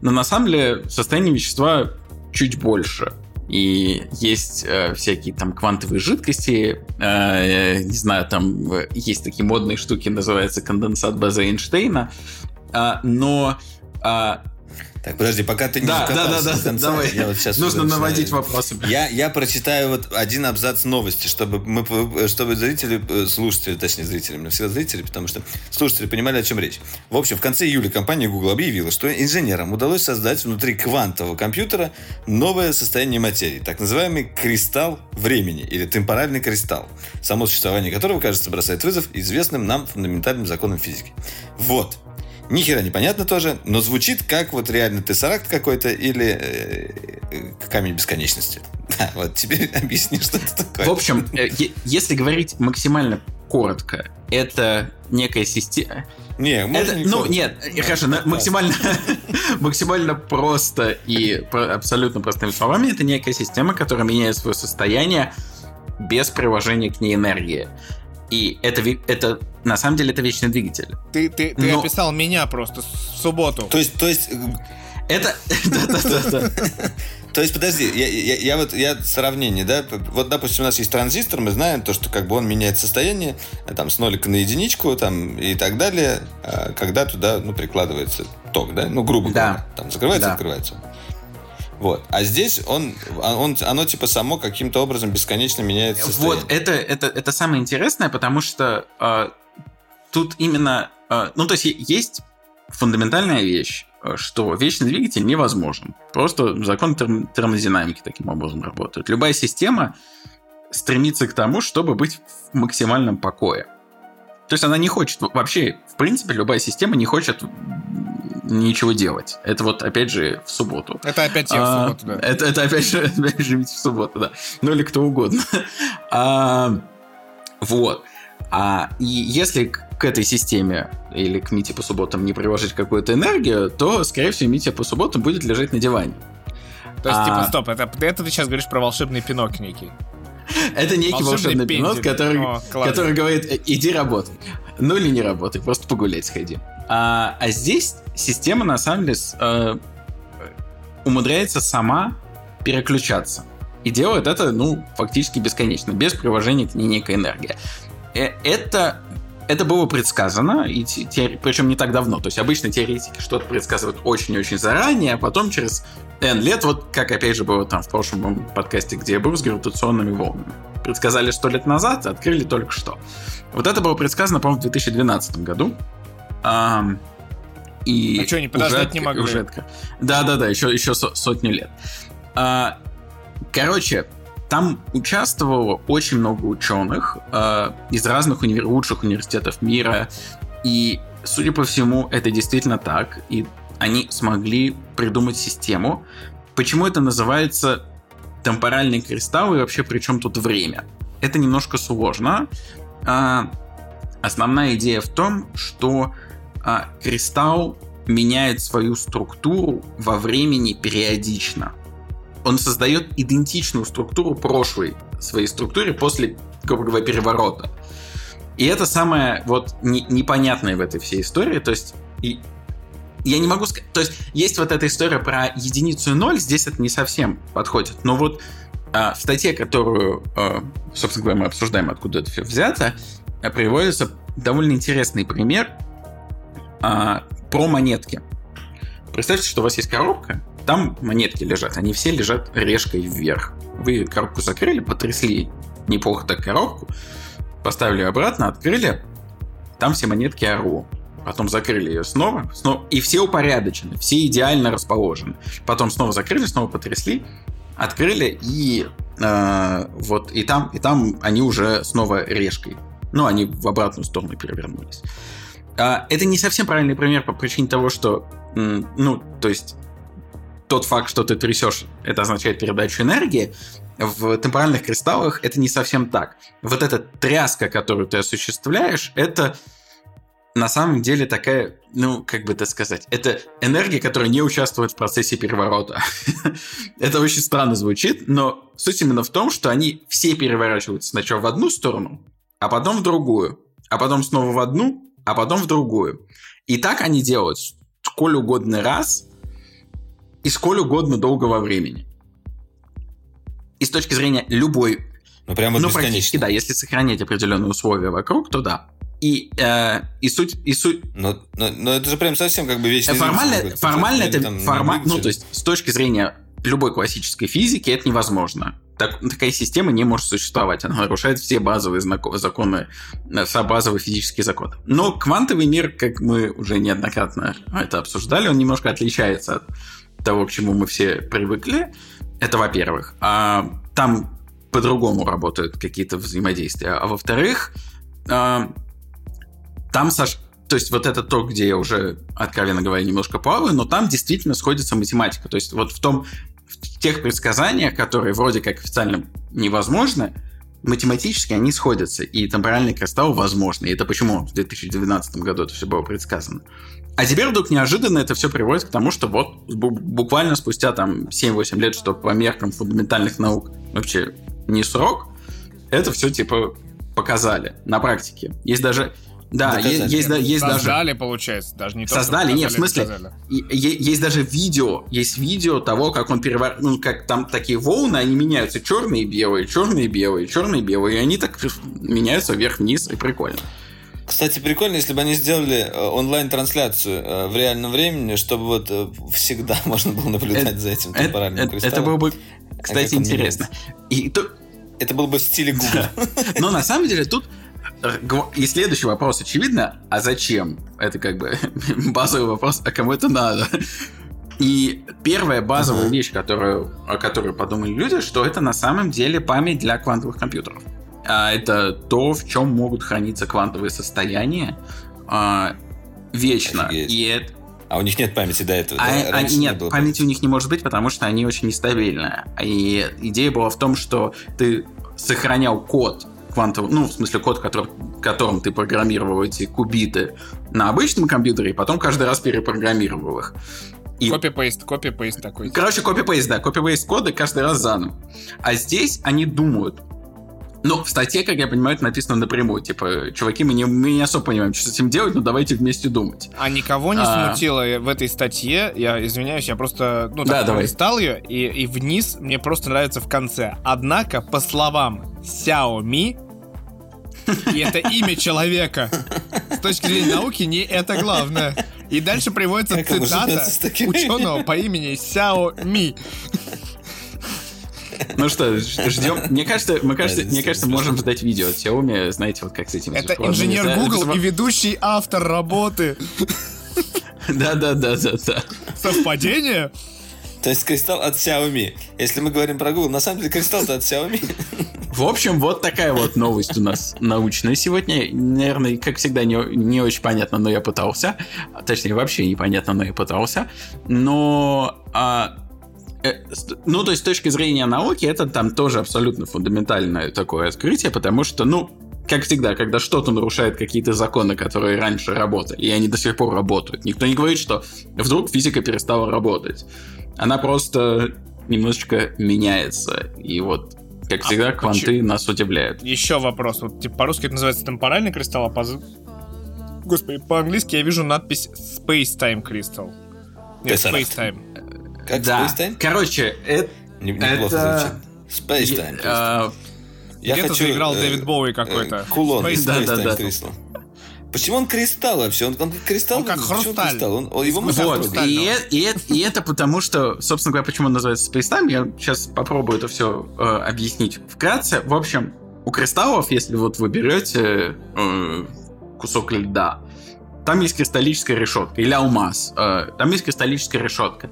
Но на самом деле состояние вещества чуть больше. И есть э, всякие там квантовые жидкости, э, не знаю, там э, есть такие модные штуки, называется конденсат базы Эйнштейна, А, но а, Так, подожди, пока ты не Да, да, да, до да, конца, давай. я вот сейчас нужно наводить начинаю. вопросы. Я, я прочитаю вот один абзац новости, чтобы мы, чтобы зрители, э, слушатели, точнее зрители, мне всегда зрители, потому что слушатели понимали, о чем речь. В общем, в конце июля компания Google объявила, что инженерам удалось создать внутри квантового компьютера новое состояние материи, так называемый кристалл времени или темпоральный кристалл, само существование которого, кажется, бросает вызов известным нам фундаментальным законам физики. Вот. Ни хера непонятно тоже, но звучит как вот реально тессаракт какой-то или э, э, камень бесконечности. (laughs) Да, вот теперь (laughs) объясни, что это такое. В общем, э, если говорить максимально коротко, это некая система... не, Это, не ну, коротко. нет, э, хорошо, прекрасно. максимально, (laughs) максимально просто и абсолютно простыми словами, это некая система, которая меняет свое состояние без приложения к ней энергии. И это, это на самом деле это вечный двигатель. Ты, ты, ты Но- описал меня просто в субботу. То есть, то есть, э, Это... (laughs) То есть, подожди, я, я- я вот я сравнение, да, вот, допустим, у нас есть транзистор, мы знаем то, что как бы он меняет состояние, э, там, с нолика на единичку, там, и так далее, а, когда туда, ну, прикладывается ток, да, ну, грубо Да. говоря, там, закрывается, Да. открывается. Вот. А здесь он, а, он, оно типа само каким-то образом бесконечно меняет состояние. Вот, это, это, это самое интересное, потому что э, тут именно... э, ну, то есть есть фундаментальная вещь, что вечный двигатель невозможен. Просто закон терм- термодинамики таким образом работает. Любая система стремится к тому, чтобы быть в максимальном покое. То есть она не хочет... Вообще, в принципе, любая система не хочет ничего делать. Это вот, опять же, в субботу. Это опять я в А, субботу, да. Это, это опять же, (laughs) опять же в субботу, да. Ну или кто угодно. (laughs) А, вот. А, и если к, этой системе или к Мите по субботам не приложить какую-то энергию, то, скорее всего, Митя по субботам будет лежать на диване. То есть, а- типа, стоп, это, это ты сейчас говоришь про волшебный пинок некий. Это некий Волшебный волшебный пинок, который, О, который говорит, «Э, иди работай. Ну или не работай, просто погулять сходи. А, а здесь система, на самом деле, э, умудряется сама переключаться. И делает это, ну, фактически бесконечно, без приложения к ней некой энергии. Э, Это, это было предсказано, и те- теори- причем не так давно. То есть обычно теоретики что-то предсказывают очень-очень заранее, а потом через N лет, вот как опять же было там в прошлом подкасте, где я был с гравитационными волнами. Предсказали сто лет назад, открыли только что. Вот это было предсказано, по-моему, в 2012 году. Ам, и А чё, они подождать уже не могли? уже отк- Да-да-да, еще, еще со- сотню лет. А, Короче, там участвовало очень много ученых э, из разных уни- лучших университетов мира. И, судя по всему, это действительно так. И они смогли придумать систему. Почему это называется темпоральный кристалл и вообще при чем тут время? Это немножко сложно. А, основная идея в том, что а, кристалл меняет свою структуру во времени периодично. Он создает идентичную структуру прошлой своей структуре после, грубо говоря, переворота. И это самое вот не, непонятное в этой всей истории. То есть и, я не могу сказать... То есть есть вот эта история про единицу и ноль, здесь это не совсем подходит. Но вот а, в статье, которую, а, собственно говоря, мы обсуждаем, откуда это все взято, а, приводится довольно интересный пример а, про монетки. Представьте, что у вас есть коробка, там монетки лежат, они все лежат решкой вверх. Вы коробку закрыли, потрясли неплохо так коробку, поставили обратно, открыли, там все монетки ору. Потом закрыли ее снова, снова, и все упорядочены, все идеально расположены. Потом снова закрыли, снова потрясли, открыли, и э, вот и там, и там они уже снова решкой. Ну, они в обратную сторону перевернулись. А, это не совсем правильный пример по причине того, что, ну, то есть тот факт, что ты трясешь, это означает передачу энергии. В темпоральных кристаллах это не совсем так. Вот эта тряска, которую ты осуществляешь, это на самом деле такая, ну, как бы это сказать, это энергия, которая не участвует в процессе переворота. (laughs) это очень странно звучит, но суть именно в том, что они все переворачиваются сначала в одну сторону, а потом в другую, а потом снова в одну, а потом в другую. И так они делают сколь угодно раз и сколь угодно долгого времени. И с точки зрения любой... Ну, прямо ну, практически, да. Если сохранять определенные условия вокруг, то да. И, э, и суть... И суть... Но, но, но это же прям совсем как бы вечный Формально, римский, формально это... Форма... Ну, то есть, с точки зрения любой классической физики это невозможно. Так, такая система не может существовать. Она нарушает все базовые законы, э, все базовые физические законы. Но квантовый мир, как мы уже неоднократно это обсуждали, он немножко отличается от того, к чему мы все привыкли. Это во-первых. А там по-другому работают какие-то взаимодействия. А во-вторых, а, там, Саш, то есть вот это то, где я уже, откровенно говоря, немножко плаваю, но там действительно сходится математика. То есть вот в том, тех предсказаниях, которые вроде как официально невозможны, математически они сходятся, и темпоральный кристалл возможно. И это почему в 2012 году это все было предсказано. А теперь вдруг неожиданно это все приводит к тому, что вот буквально спустя там 7-8 лет, что по меркам фундаментальных наук вообще не срок, это все типа показали на практике. Есть даже да, есть, есть, есть создали, даже... Создали, получается, даже не Создали, нет, в смысле, есть даже видео, есть видео того, как он перевар... Ну, как там такие волны, они меняются черные и белые, черные и белые, черные и белые, и они так меняются вверх-вниз, и прикольно. Кстати, прикольно, если бы они сделали э, онлайн-трансляцию э, в реальном времени, чтобы вот э, всегда (laughs) можно было наблюдать это, за этим темпоральным это, кристаллом. Это было бы, кстати, интересно. И то... Это было бы в стиле Google. Но на самом деле тут и следующий вопрос, очевидно, а зачем? Это как бы (laughs) базовый вопрос, а кому это надо? И первая базовая uh-huh. вещь, которую, о которой подумали люди, что это на самом деле память для квантовых компьютеров. А это то, в чем могут храниться квантовые состояния а, вечно. Офигеть. И это, а у них нет памяти до этого? А, да? а, нет, не памяти у них не может быть, потому что они очень нестабильные. И идея была в том, что ты сохранял код квантовый, ну, в смысле, код, который, которым ты программировал эти кубиты на обычном компьютере, и потом каждый раз перепрограммировал их. И... Копи-пейст, копи-пейст такой. Короче, копи-пейст, да, копи-пейст кода каждый раз заново. А здесь они думают, ну, в статье, как я понимаю, это написано напрямую. Типа, чуваки, мы не, мы не особо понимаем, что с этим делать, но давайте вместе думать. А никого не а... смутило в этой статье, я извиняюсь, я просто, ну, так да, листал ее, и, и вниз мне просто нравится в конце. Однако, по словам Xiaomi, и это имя человека. С точки зрения науки, не это главное. И дальше приводится цитата ученого по имени Сяо Ми. Ну что, ждем. Мне кажется, мы кажется, мне кажется, можем ждать видео от Xiaomi. Знаете, вот как с этим. Это инженер Google и ведущий автор работы. Да, да, да, да, да. Совпадение? То есть кристалл от Xiaomi. Если мы говорим про Google, на самом деле кристалл-то от Xiaomi. В общем, вот такая вот новость у нас научная сегодня. Наверное, как всегда, не, не очень понятно, но я пытался. Точнее, вообще непонятно, но я пытался. Но а, ну, то есть, с точки зрения науки, это там тоже абсолютно фундаментальное такое открытие, потому что, ну, как всегда, когда что-то нарушает какие-то законы, которые раньше работали, и они до сих пор работают, никто не говорит, что вдруг физика перестала работать. Она просто немножечко меняется. И вот как а всегда, кванты почему? нас удивляют. Еще вопрос. Вот, типа, по-русски это называется темпоральный кристалл, а по... Господи, по-английски я вижу надпись Space Time Crystal. Нет, Space Time. Как да. Space Time? Короче, это... Неплохо это... звучит. Space Time Crystal. Я Где-то хочу, заиграл э, Дэвид Боуи какой-то. Э, кулон Space, Space да, Time да, Crystal. Почему он кристалл вообще? Он, он кристалл? Он как хрусталь. Кристалл? Он, он, его вот, и, и, и это потому, что, собственно говоря, почему он называется Space Time, я сейчас попробую это все э, объяснить вкратце. В общем, у кристаллов, если вот вы берете э, кусок льда, там есть кристаллическая решетка, или алмаз, э, там есть кристаллическая решетка.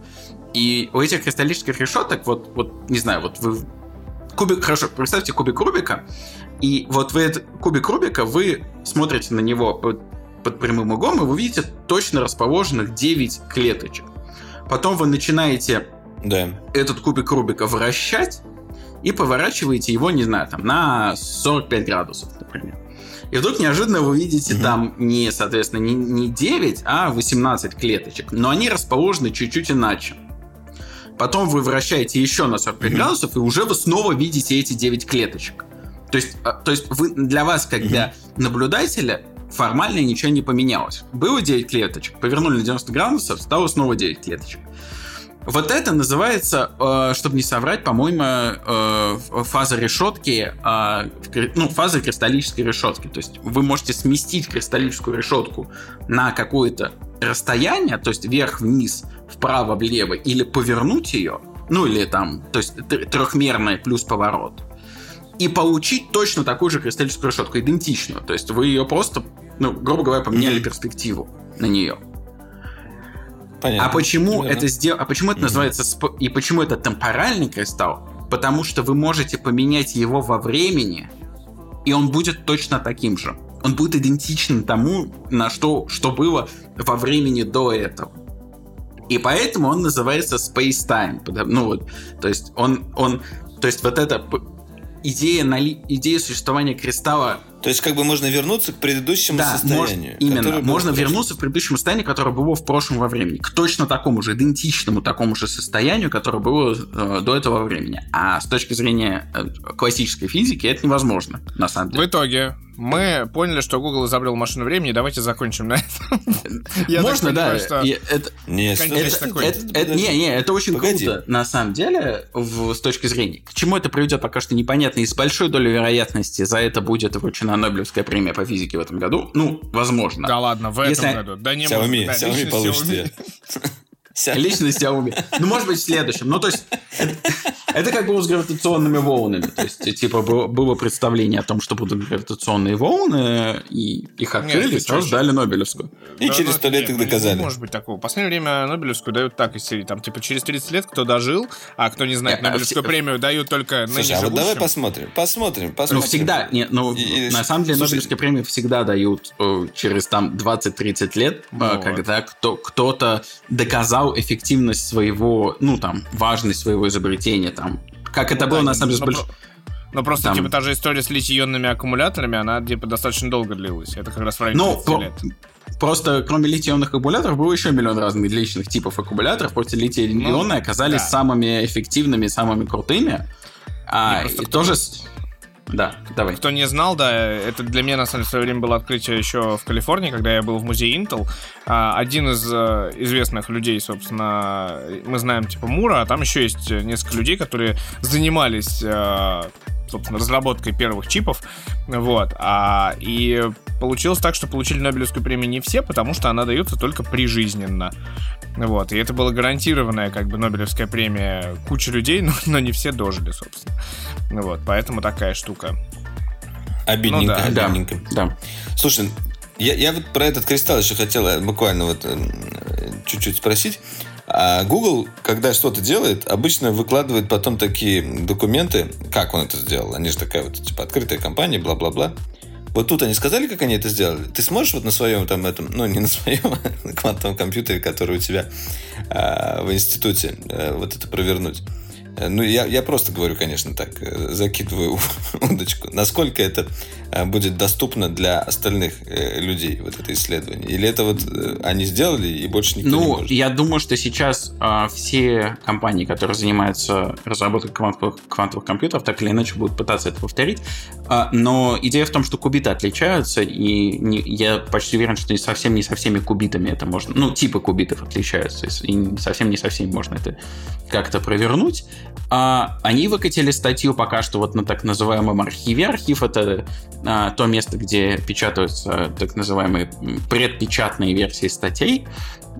И у этих кристаллических решеток, вот, вот не знаю, вот вы кубик, хорошо, представьте кубик Рубика, и вот вы этот кубик Рубика, вы смотрите на него под, под прямым углом, и вы видите точно расположенных 9 клеточек. Потом вы начинаете да. этот кубик Рубика вращать, и поворачиваете его, не знаю, там, на 45 градусов, например. И вдруг неожиданно вы видите угу. там не, соответственно, не, не 9, а 18 клеточек. Но они расположены чуть-чуть иначе. Потом вы вращаете еще на 45 угу. градусов, и уже вы снова видите эти 9 клеточек. То есть, а, то есть вы, для вас, как для наблюдателя, формально ничего не поменялось. Было 9 клеточек, повернули на 90 градусов, стало снова 9 клеточек. Вот это называется, э, чтобы не соврать, по-моему, э, фаза решетки, э, ну, фаза кристаллической решетки. То есть вы можете сместить кристаллическую решетку на какое-то расстояние, то есть вверх-вниз, вправо-влево, или повернуть ее, ну или там, то есть трехмерный плюс поворот и получить точно такую же кристаллическую решетку, идентичную. То есть вы ее просто, ну, грубо говоря, поменяли mm-hmm. перспективу на нее. Понятно. А почему Именно. это сдел... А почему это mm-hmm. называется сп... и почему это темпоральный кристалл? Потому что вы можете поменять его во времени, и он будет точно таким же. Он будет идентичен тому, на что, что было во времени до этого. И поэтому он называется Space Time. Ну вот, то есть он, он, то есть вот это идея, идея существования кристалла то есть, как бы можно вернуться к предыдущему да, состоянию. Мож, именно. Можно вернуться в предыдущему состоянию, которое было в прошлом во времени. К точно такому же, идентичному такому же состоянию, которое было э, до этого времени. А с точки зрения э, классической физики это невозможно, на самом деле. В итоге, мы поняли, что Google изобрел машину времени, давайте закончим на этом. (laughs) Можно, да. Не, не, это очень круто, на самом деле, с точки зрения. К чему это приведет, пока что непонятно, и с большой долей вероятности за это будет вручена на Нобелевская премия по физике в этом году. Ну, возможно. Да ладно, в Если... этом году. Да не Xiaomi, может, да, Xiaomi получите. (laughs) Лично Xiaomi. Ну, может быть, в следующем. Ну, то есть, это как было с гравитационными волнами. То есть, типа, было представление о том, что будут гравитационные волны, и их открыли, и сразу дали Нобелевскую. И через сто лет их доказали. Не может быть такого. В последнее время Нобелевскую дают так из серии. Там, типа, через 30 лет кто дожил, а кто не знает, Нобелевскую премию дают только Слушай, а вот давай посмотрим. Посмотрим, посмотрим. Ну, всегда. Не, ну, на самом деле, Нобелевские премии всегда дают э, через, там, 20-30 лет, э, когда кто-то доказал эффективность своего, ну, там, важность своего изобретения, там, как ну, это да, было, на самом деле, с больш... Но просто, там... типа, та же история с литий-ионными аккумуляторами, она, типа, достаточно долго длилась. Это как раз в районе ну, 30 лет. Просто кроме литий-ионных аккумуляторов было еще миллион разных личных типов аккумуляторов. Просто литий-ионные ну, оказались да. самыми эффективными, самыми крутыми. А, и тоже... Да, давай. Кто не знал, да, это для меня, на самом деле, в свое время было открытие еще в Калифорнии, когда я был в музее Intel. А, один из э, известных людей, собственно, мы знаем, типа, Мура, а там еще есть несколько людей, которые занимались э, собственно, разработкой первых чипов. Вот. А, и получилось так, что получили Нобелевскую премию не все, потому что она дается только прижизненно. Вот. И это была гарантированная, как бы, Нобелевская премия куча людей, (laughs) но, но не все дожили, собственно. Вот. Поэтому такая штука. Обидненько, ну, да. обидненько. Да. да. Слушай, я, я вот про этот кристалл еще хотел буквально вот э, чуть-чуть спросить. А Google, когда что-то делает, обычно выкладывает потом такие документы, как он это сделал. Они же такая вот, типа, открытая компания, бла-бла-бла. Вот тут они сказали, как они это сделали. Ты сможешь вот на своем там этом, ну не на своем, а на квантовом компьютере, который у тебя а, в институте, а, вот это провернуть? Э, ну, я, я просто говорю, конечно, так, э, закидываю (laughs) удочку. Насколько это э, будет доступно для остальных людей, вот это исследование? Или это вот они сделали и больше никто ну, не может? я думаю, что сейчас э, все компании, которые занимаются разработкой квантовых, квантовых компьютеров, так или иначе будут пытаться это повторить. Э, но идея в том, что кубиты отличаются, и не, я почти уверен, что совсем не со всеми кубитами это можно... Ну, типы кубитов отличаются, и совсем не со всеми можно это как-то провернуть. А, они выкатили статью пока что вот на так называемом архиве. Архив — это а, то место, где печатаются так называемые предпечатные версии статей.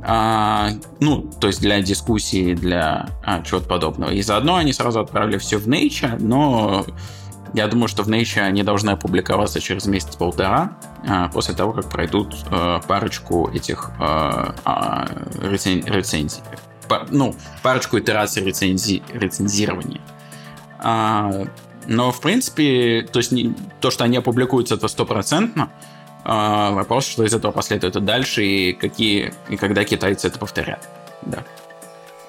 А, ну, то есть для дискуссии, для а, чего-то подобного. И заодно они сразу отправили все в Nature, но я думаю, что в Nature они должны опубликоваться через месяц-полтора, а, после того, как пройдут а, парочку этих а, а, рецензий ну, парочку итераций рецензи, рецензирования. А, но, в принципе, то есть не, то, что они опубликуются, это стопроцентно. А, вопрос, что из этого последует дальше, и какие, и когда китайцы это повторят. Да.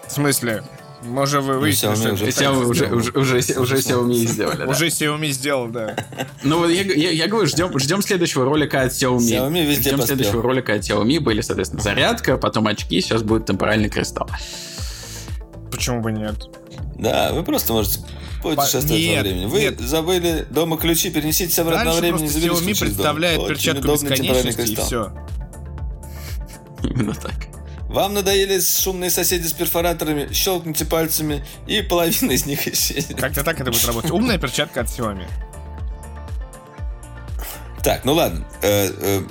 В смысле? Может, вы выяснили, что уже, Xiaomi уже, уже, уже, уже Xiaomi сделали. Уже Xiaomi сделал, да. Ну, вот я, говорю, ждем, ждем следующего ролика от Xiaomi. Xiaomi везде Ждем следующего ролика от Xiaomi. Были, соответственно, зарядка, потом очки, сейчас будет темпоральный кристалл. Почему бы нет? Да, вы просто можете путешествовать нет, во времени. Вы нет. забыли дома ключи, перенеситесь обратно во времени. просто Xiaomi представляет перчатку бесконечности и все. Именно так. Вам надоели шумные соседи с перфораторами, щелкните пальцами, и половина из них исчезнет. Как-то так это будет работать. Умная перчатка от Xiaomi. Так, ну ладно. Э, э,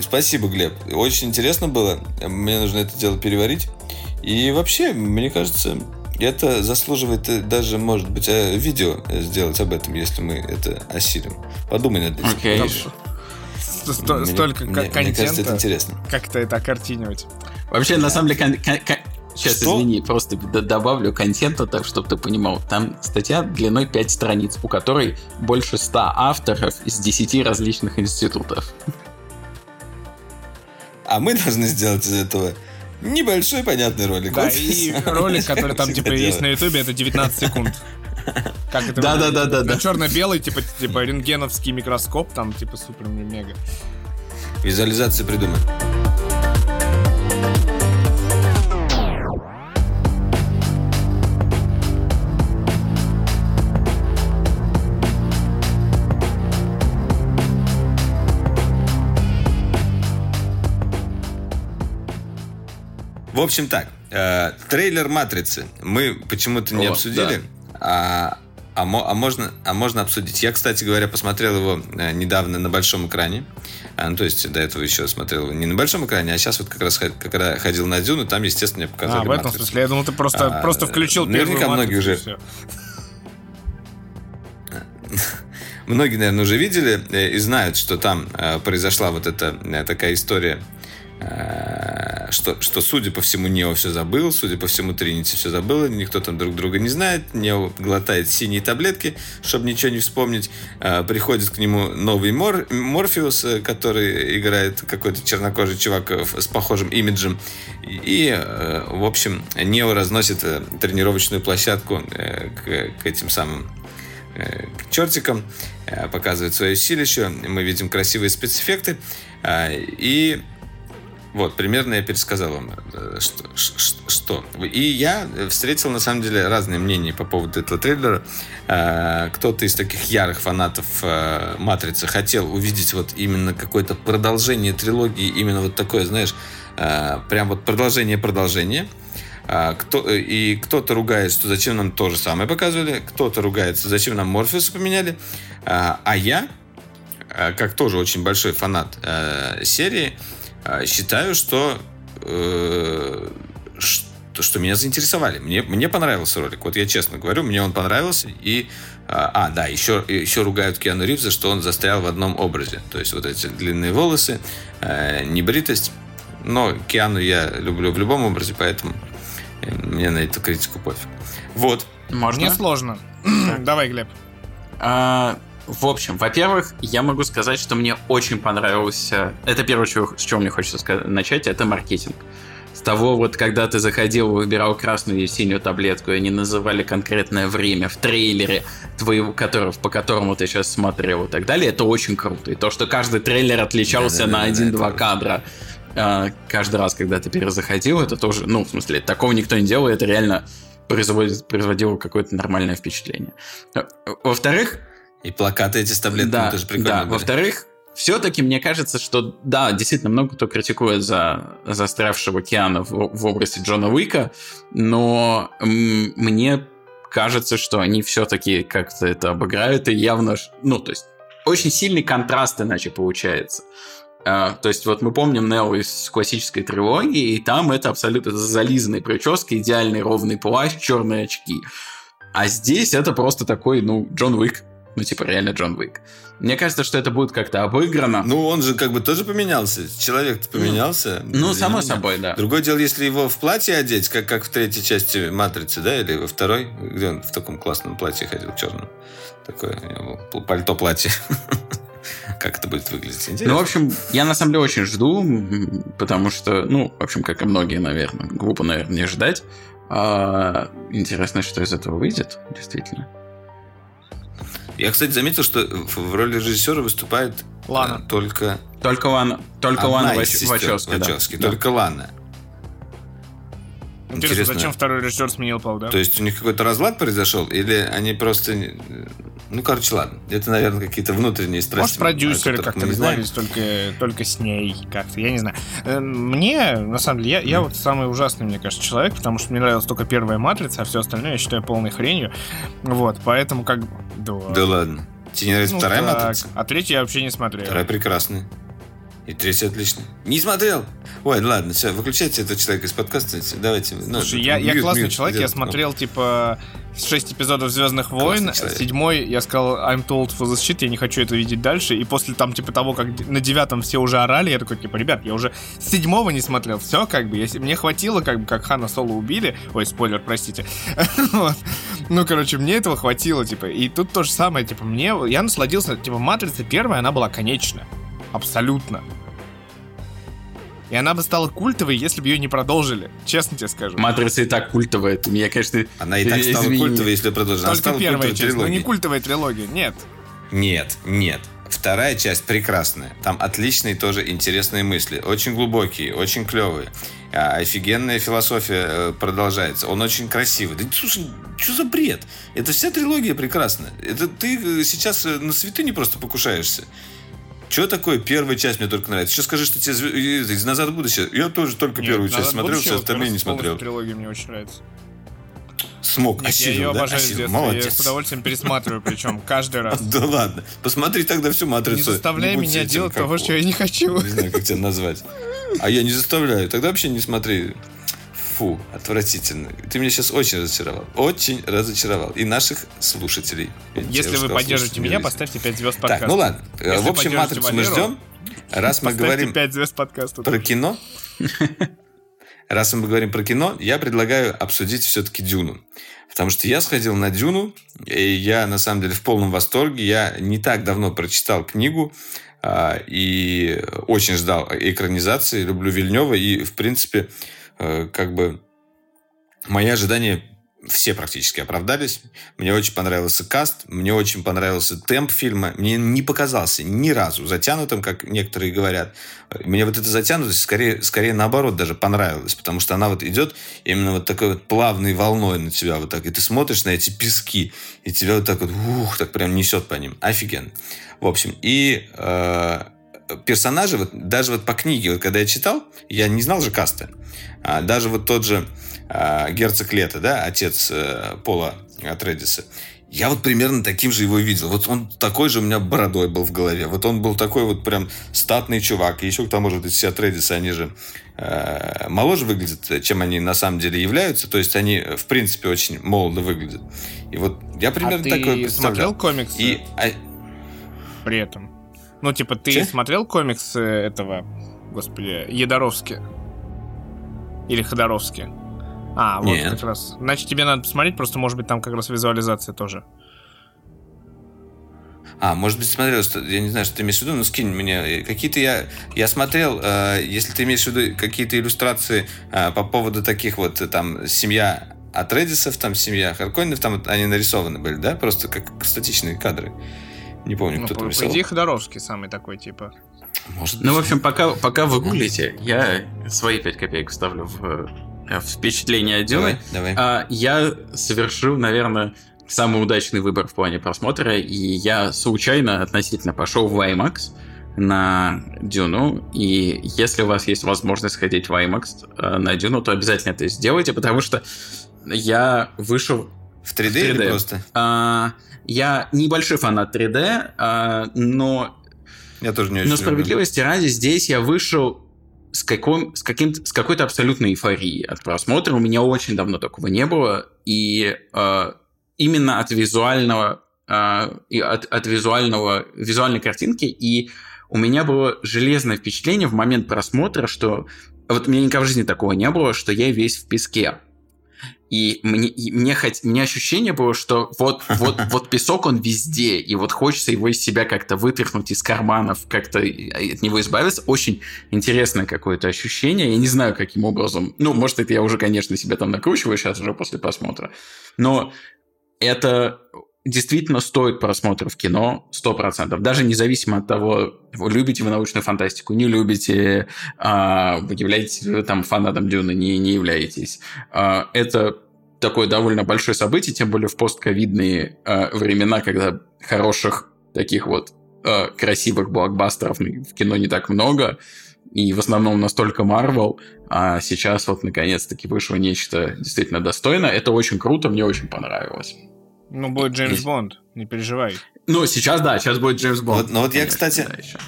спасибо, Глеб. Очень интересно было. Мне нужно это дело переварить. И вообще, мне кажется, это заслуживает э, даже, может быть, видео сделать об этом, если мы это осилим. Подумай над этим. Okay. Столько мне, контента. Мне кажется, это интересно. Как-то это окартинивать. Вообще, на самом деле, Сейчас, Что? извини, просто добавлю контента, так, чтобы ты понимал. Там статья длиной 5 страниц, у которой больше 100 авторов из 10 различных институтов. А мы должны сделать из этого Небольшой понятный ролик. Да, и ролик, который там типа есть на Ютубе, это 19 секунд. Как это да, да, да, да, да. Черно-белый, типа, типа рентгеновский микроскоп, там, типа, супер мега. Визуализация придумай. В общем так, э, трейлер «Матрицы» мы почему-то не О, обсудили, да. а, а, а, можно, а можно обсудить. Я, кстати говоря, посмотрел его э, недавно на большом экране. А, ну, то есть до этого еще смотрел его не на большом экране, а сейчас вот как раз когда ходил на Дюну, там, естественно, мне показали А, в этом «Матрицу». смысле? Я думал, ты просто, а, просто включил наверняка первую многие уже... (laughs) Многие, наверное, уже видели э, и знают, что там э, произошла вот эта такая история Э, что, что, судя по всему, Нео все забыл, судя по всему, Тринити все забыл, никто там друг друга не знает, Нео глотает синие таблетки, чтобы ничего не вспомнить, э, приходит к нему новый Мор, Морфеус, э, который играет какой-то чернокожий чувак с похожим имиджем, и, в общем, Нео разносит тренировочную площадку к, к этим самым к чертикам, показывает свое силище, мы видим красивые спецэффекты, и вот, примерно я пересказал вам, э, что, что. И я встретил, на самом деле, разные мнения по поводу этого трейлера. Э, кто-то из таких ярых фанатов э, «Матрицы» хотел увидеть вот именно какое-то продолжение трилогии, именно вот такое, знаешь, прям вот продолжение-продолжение. Кто, и кто-то ругает, что зачем нам то же самое показывали, кто-то ругается, зачем нам Морфеуса поменяли. А я, как тоже очень большой фанат серии, считаю, что, э, что, что меня заинтересовали. Мне, мне понравился ролик. Вот я честно говорю, мне он понравился. И, а, а да, еще, еще ругают Киану Ривза, что он застрял в одном образе. То есть вот эти длинные волосы, э, небритость. Но Киану я люблю в любом образе, поэтому Мне на эту критику пофиг. Вот. Можно? Мне сложно. (clears throat) Давай, Глеб. А, в общем, во-первых, я могу сказать, что мне очень понравился... Это первое, с чего мне хочется сказать, начать, это маркетинг. С того, вот когда ты заходил, выбирал красную и синюю таблетку, и они называли конкретное время в трейлере, твоего, который, по которому ты сейчас смотрел и так далее, это очень круто. И то, что каждый трейлер отличался на один-два кадра э, каждый раз, когда ты перезаходил, это тоже, ну, в смысле, такого никто не делал, это реально производит, производило какое-то нормальное впечатление. Во-вторых... И плакаты эти с таблетками да, тоже прикольно Да, во-вторых, все-таки мне кажется, что да, действительно много кто критикует за застрявшего Киана в, в образе Джона Уика, но м- мне кажется, что они все-таки как-то это обыграют и явно, ну, то есть очень сильный контраст иначе получается. А, то есть вот мы помним Нео из классической трилогии, и там это абсолютно зализанная прическа, идеальный ровный плащ, черные очки. А здесь это просто такой, ну, Джон Уик. Ну, типа, реально Джон Уик. Мне кажется, что это будет как-то обыграно. Ну, он же как бы тоже поменялся. Человек-то поменялся. Ну, само собой, да. Другое дело, если его в платье одеть, как, как в третьей части «Матрицы», да, или во второй, где он в таком классном платье ходил, черном. Такое пальто-платье. (laughs) Как это будет выглядеть? Интересно. Ну, в общем, я на самом деле очень жду, потому что, ну, в общем, как и многие, наверное, глупо, наверное, не ждать. А, интересно, что из этого выйдет, действительно. Я, кстати, заметил, что в роли режиссера выступает Лана. только... Только Лана, только Лана Вач... Вачовски, Вачовски да. Только Лана. Интересно, Интересно, зачем второй режиссер сменил пол, да? То есть у них какой-то разлад произошел, или они просто ну, короче, ладно. Это, наверное, какие-то внутренние страсти. Может, продюсеры как-то договорились только, только с ней как-то, я не знаю. Э, мне, на самом деле, я, я вот самый ужасный, мне кажется, человек, потому что мне нравилась только первая «Матрица», а все остальное я считаю полной хренью. Вот, поэтому как... Да, да ладно. Тебе не нравится ну, вторая так. «Матрица»? А третью я вообще не смотрел. Вторая прекрасная. И третий отличный. Не смотрел. Ой, ладно, все, выключайте этого человека из подкаста. Давайте. Ну, Слушай, ну, я, мьют, я классный мьют, человек, я смотрел, типа, шесть эпизодов Звездных войн. Седьмой я сказал I'm told for the shit, я не хочу это видеть дальше. И после там, типа, того, как на девятом все уже орали, я такой, типа, ребят, я уже седьмого не смотрел. Все, как бы, если мне хватило, как бы, как Хана Соло убили. Ой, спойлер, простите. (laughs) Ну, короче, мне этого хватило, типа. И тут то же самое, типа, мне, я насладился, типа, Матрица первая, она была конечна. Абсолютно. И она бы стала культовой, если бы ее не продолжили. Честно тебе скажу. Матрица и так культовая. Ты меня, конечно, Она и так стала извини. культовой, если продолжили. Только стала первая часть, но не культовая трилогия. Нет. Нет, нет. Вторая часть прекрасная. Там отличные тоже интересные мысли. Очень глубокие, очень клевые. А, офигенная философия э, продолжается. Он очень красивый. Да слушай, что за бред? Это вся трилогия прекрасная. Это ты э, сейчас э, на святыни просто покушаешься. Что такое первая часть мне только нравится? Сейчас скажи, что тебе из «Назад в будущее». Я тоже только Нет, первую часть смотрел, все остальные не смотрел. трилогия мне очень нравится. Смог, Нет, осилил, я ее да? обожаю осилил. с Молодец. Я с удовольствием пересматриваю, причем каждый раз. (laughs) Да ладно. Посмотри тогда всю матрицу. Не заставляй не меня делать того, что я не хочу. Не знаю, как тебя назвать. А я не заставляю. Тогда вообще не смотри. Фу, отвратительно. Ты меня сейчас очень разочаровал. Очень разочаровал. И наших слушателей. Если вы поддержите меня, поставьте 5 звезд подкаста. Так, ну ладно. Если в общем, матрицу мы ждем. Раз мы говорим 5 звезд подкаста. про кино, раз мы говорим про кино, я предлагаю обсудить все-таки Дюну. Потому что я сходил на Дюну, и я на самом деле в полном восторге. Я не так давно прочитал книгу, а, и очень ждал экранизации. Люблю Вильнева, и, в принципе, как бы мои ожидания все практически оправдались. Мне очень понравился каст, мне очень понравился темп фильма. Мне не показался ни разу затянутым, как некоторые говорят. Мне вот эта затянутость скорее, скорее наоборот даже понравилась, потому что она вот идет именно вот такой вот плавной волной на тебя вот так. И ты смотришь на эти пески, и тебя вот так вот, ух, так прям несет по ним. Офигенно. В общем, и э, персонажи, вот, даже вот по книге, вот, когда я читал, я не знал же каста. А, даже вот тот же а, герцог Лето, да, отец а, Пола Атредиса, я вот примерно таким же его видел. Вот он такой же у меня бородой был в голове. Вот он был такой вот прям статный чувак. И еще к тому же все Атредисы, они же э, моложе выглядят, чем они на самом деле являются. То есть они, в принципе, очень молодо выглядят. И вот я примерно а такой представлял. смотрел комиксы? И, а... При этом? Ну, типа, ты Че? смотрел комикс этого, господи, Ядоровски? Или Ходоровски? А, вот Нет. как раз. Значит, тебе надо посмотреть, просто, может быть, там как раз визуализация тоже. А, может быть, смотрел, что я не знаю, что ты имеешь в виду, но скинь мне. Какие-то я, я смотрел, э, если ты имеешь в виду какие-то иллюстрации э, по поводу таких вот, э, там, семья Атредисов, там, семья Харконинов, там они нарисованы были, да? Просто как статичные кадры. Не помню, Ну, кто по, там по рисовал. идее, Ходоровский самый такой, типа. Может Ну, в общем, пока, пока вы гуглите, я свои 5 копеек вставлю в, э, в впечатление от Дюны. давай, давай. А, я совершил, наверное, самый удачный выбор в плане просмотра, и я случайно относительно пошел в IMAX на Дюну, и если у вас есть возможность сходить в IMAX э, на Дюну, то обязательно это сделайте, потому что я вышел В 3D, в или 3D. просто? а, я небольшой фанат 3D, а, но Я тоже не очень но люблю. справедливости ради, здесь я вышел с, каком, с, каким, с какой-то абсолютной эйфорией от просмотра. У меня очень давно такого не было. И э, именно от визуального, э, и от, от визуального, визуальной картинки. И у меня было железное впечатление в момент просмотра, что вот у меня никогда в жизни такого не было, что я весь в песке. И мне, и мне, хоть, мне ощущение было, что вот, вот, (laughs) вот песок, он везде, и вот хочется его из себя как-то вытряхнуть из карманов, как-то от него избавиться. Очень интересное какое-то ощущение. Я не знаю, каким образом. Ну, может, это я уже, конечно, себя там накручиваю сейчас уже после просмотра. Но это действительно стоит просмотра в кино 100%. Даже независимо от того, любите вы научную фантастику, не любите, а, вы являетесь вы там фанатом Дюны, не, не являетесь. А, это такое довольно большое событие, тем более в постковидные а, времена, когда хороших таких вот красивых блокбастеров в кино не так много, и в основном настолько Marvel, а сейчас вот наконец-таки вышло нечто действительно достойное. Это очень круто, мне очень понравилось. Ну, будет Джеймс Есть. Бонд, не переживай. Ну, сейчас, да, сейчас будет Джеймс Бонд. Вот- ну вот я, кстати, да, еще.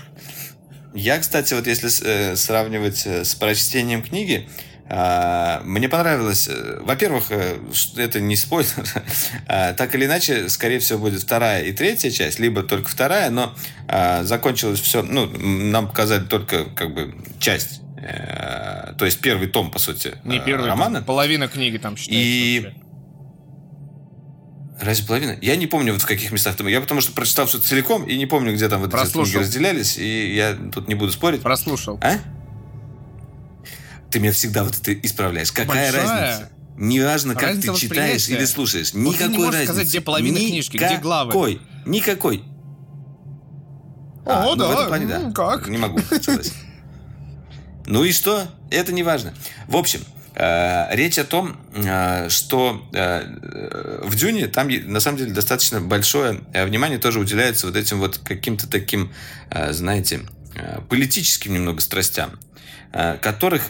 Я, кстати, вот если э, сравнивать э, с прочтением книги, а, мне понравилось, э, во-первых, э, это не спойлер, (laughs) а, так или иначе, скорее всего, будет вторая и третья часть, либо только вторая, но а, закончилось все, ну, нам показали только как бы часть, э, то есть первый том, по сути, Не первый, романа. половина книги там считается. И- вообще. Разве половина? Я не помню, вот в каких местах там. Я потому что прочитал все целиком и не помню, где там вот эти Прослушал. книги разделялись, и я тут не буду спорить. Прослушал. А? Ты меня всегда вот это исправляешь. Какая Большая. разница? Неважно, как Разница ты читаешь или слушаешь. Вот ты не Никакой можешь разницы. сказать, где половина книжки, где главы. Никакой. Никакой. А, О, ну, в да, этом плане, да. как? Не могу, согласен. (laughs) Ну и что? Это не важно. В общем, речь о том, э, что э, в Дюне там на самом деле достаточно большое э, внимание тоже уделяется вот этим вот каким-то таким, э, знаете, э, политическим немного страстям, э, которых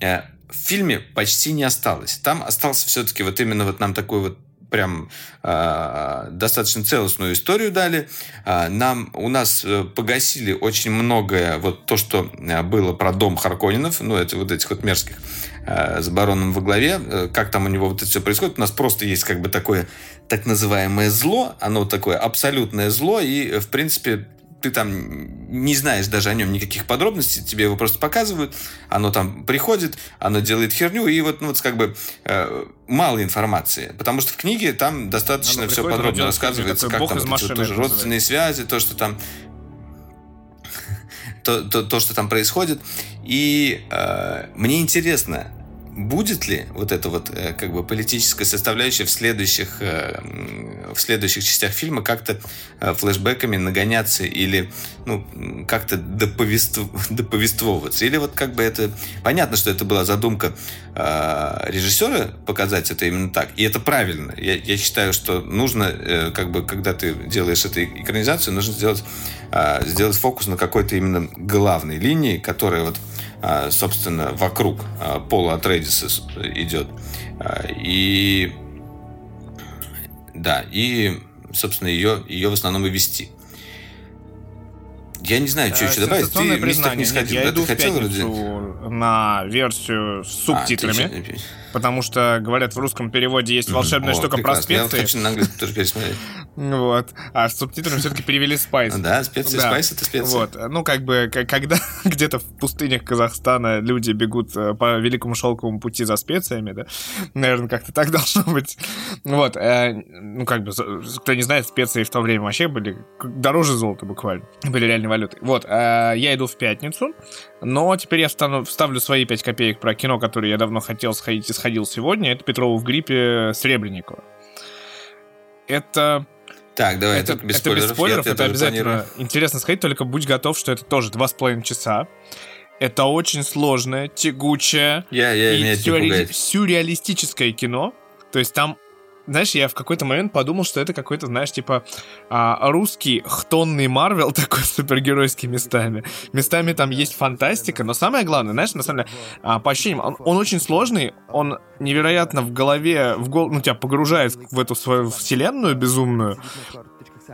э, в фильме почти не осталось. Там остался все-таки вот именно вот нам такой вот прям э, достаточно целостную историю дали. Нам у нас э, погасили очень многое вот то, что э, было про дом Харконинов, ну это вот этих вот мерзких э, с бароном во главе, Э, как там у него вот это все происходит. У нас просто есть как бы такое так называемое зло, оно такое абсолютное зло, и э, в принципе ты там не знаешь даже о нем никаких подробностей, тебе его просто показывают, оно там приходит, оно делает херню, и вот, ну, вот как бы э, мало информации, потому что в книге там достаточно Оно все подробно рассказывается, как там вот тоже родственные связи, то, что там то, то, то, что там происходит. И э, мне интересно, будет ли вот эта вот э, как бы политическая составляющая в следующих, э, в следующих частях фильма как-то э, флешбэками нагоняться или ну, как-то доповествов- (laughs) доповествовываться. Или вот как бы это... Понятно, что это была задумка режиссера показать это именно так. И это правильно. Я, я считаю, что нужно, как бы, когда ты делаешь эту экранизацию, нужно сделать, сделать фокус на какой-то именно главной линии, которая вот собственно, вокруг а, Пола Атрейдиса идет. А, И да, и, собственно, ее, ее в основном и вести. Я не знаю, что еще добавить. Ты так не признание. сходил, Нет, я да? иду Ты в хотел пятницу на версию с А, ты субтитрами, потому что, говорят, в русском переводе есть волшебная О, штука про прекрасно. Я вот специи. хочу на английском тоже пересмотреть. Вот. А с субтитрами все-таки перевели спайс. Да, специи, Да. спайс это специи. Вот, ну как бы, когда (laughs) где-то в пустынях Казахстана люди бегут э, по Великому Шелковому пути за специями, да, наверное, как-то так (laughs) должно быть. Вот, э, ну как бы, кто не знает, специи в то время вообще были дороже золота буквально, были реальной валютой. Вот, э, я иду в пятницу, но теперь я встану, вставлю свои 5 копеек про кино, которое я давно хотел сходить и сходил сегодня, это Петрова в гриппе Сребренникова. Это Так, давай, это, без это без спойлеров. спойлеров, Я- я это обязательно планирую. интересно сходить, только будь готов, что это тоже два с половиной часа. Это очень сложное, тягучее Я, я, и сюрреали- сюрреалистическое кино. То есть там, знаешь, я в какой-то момент подумал, что это какой-то, знаешь, типа а, русский хтонный Марвел (laughs) такой супергеройский местами. Местами там есть фантастика, но самое главное, знаешь, на самом деле, а, по ощущениям, он, он очень сложный, он невероятно в голове, в гол, ну, тебя погружает в эту свою вселенную безумную.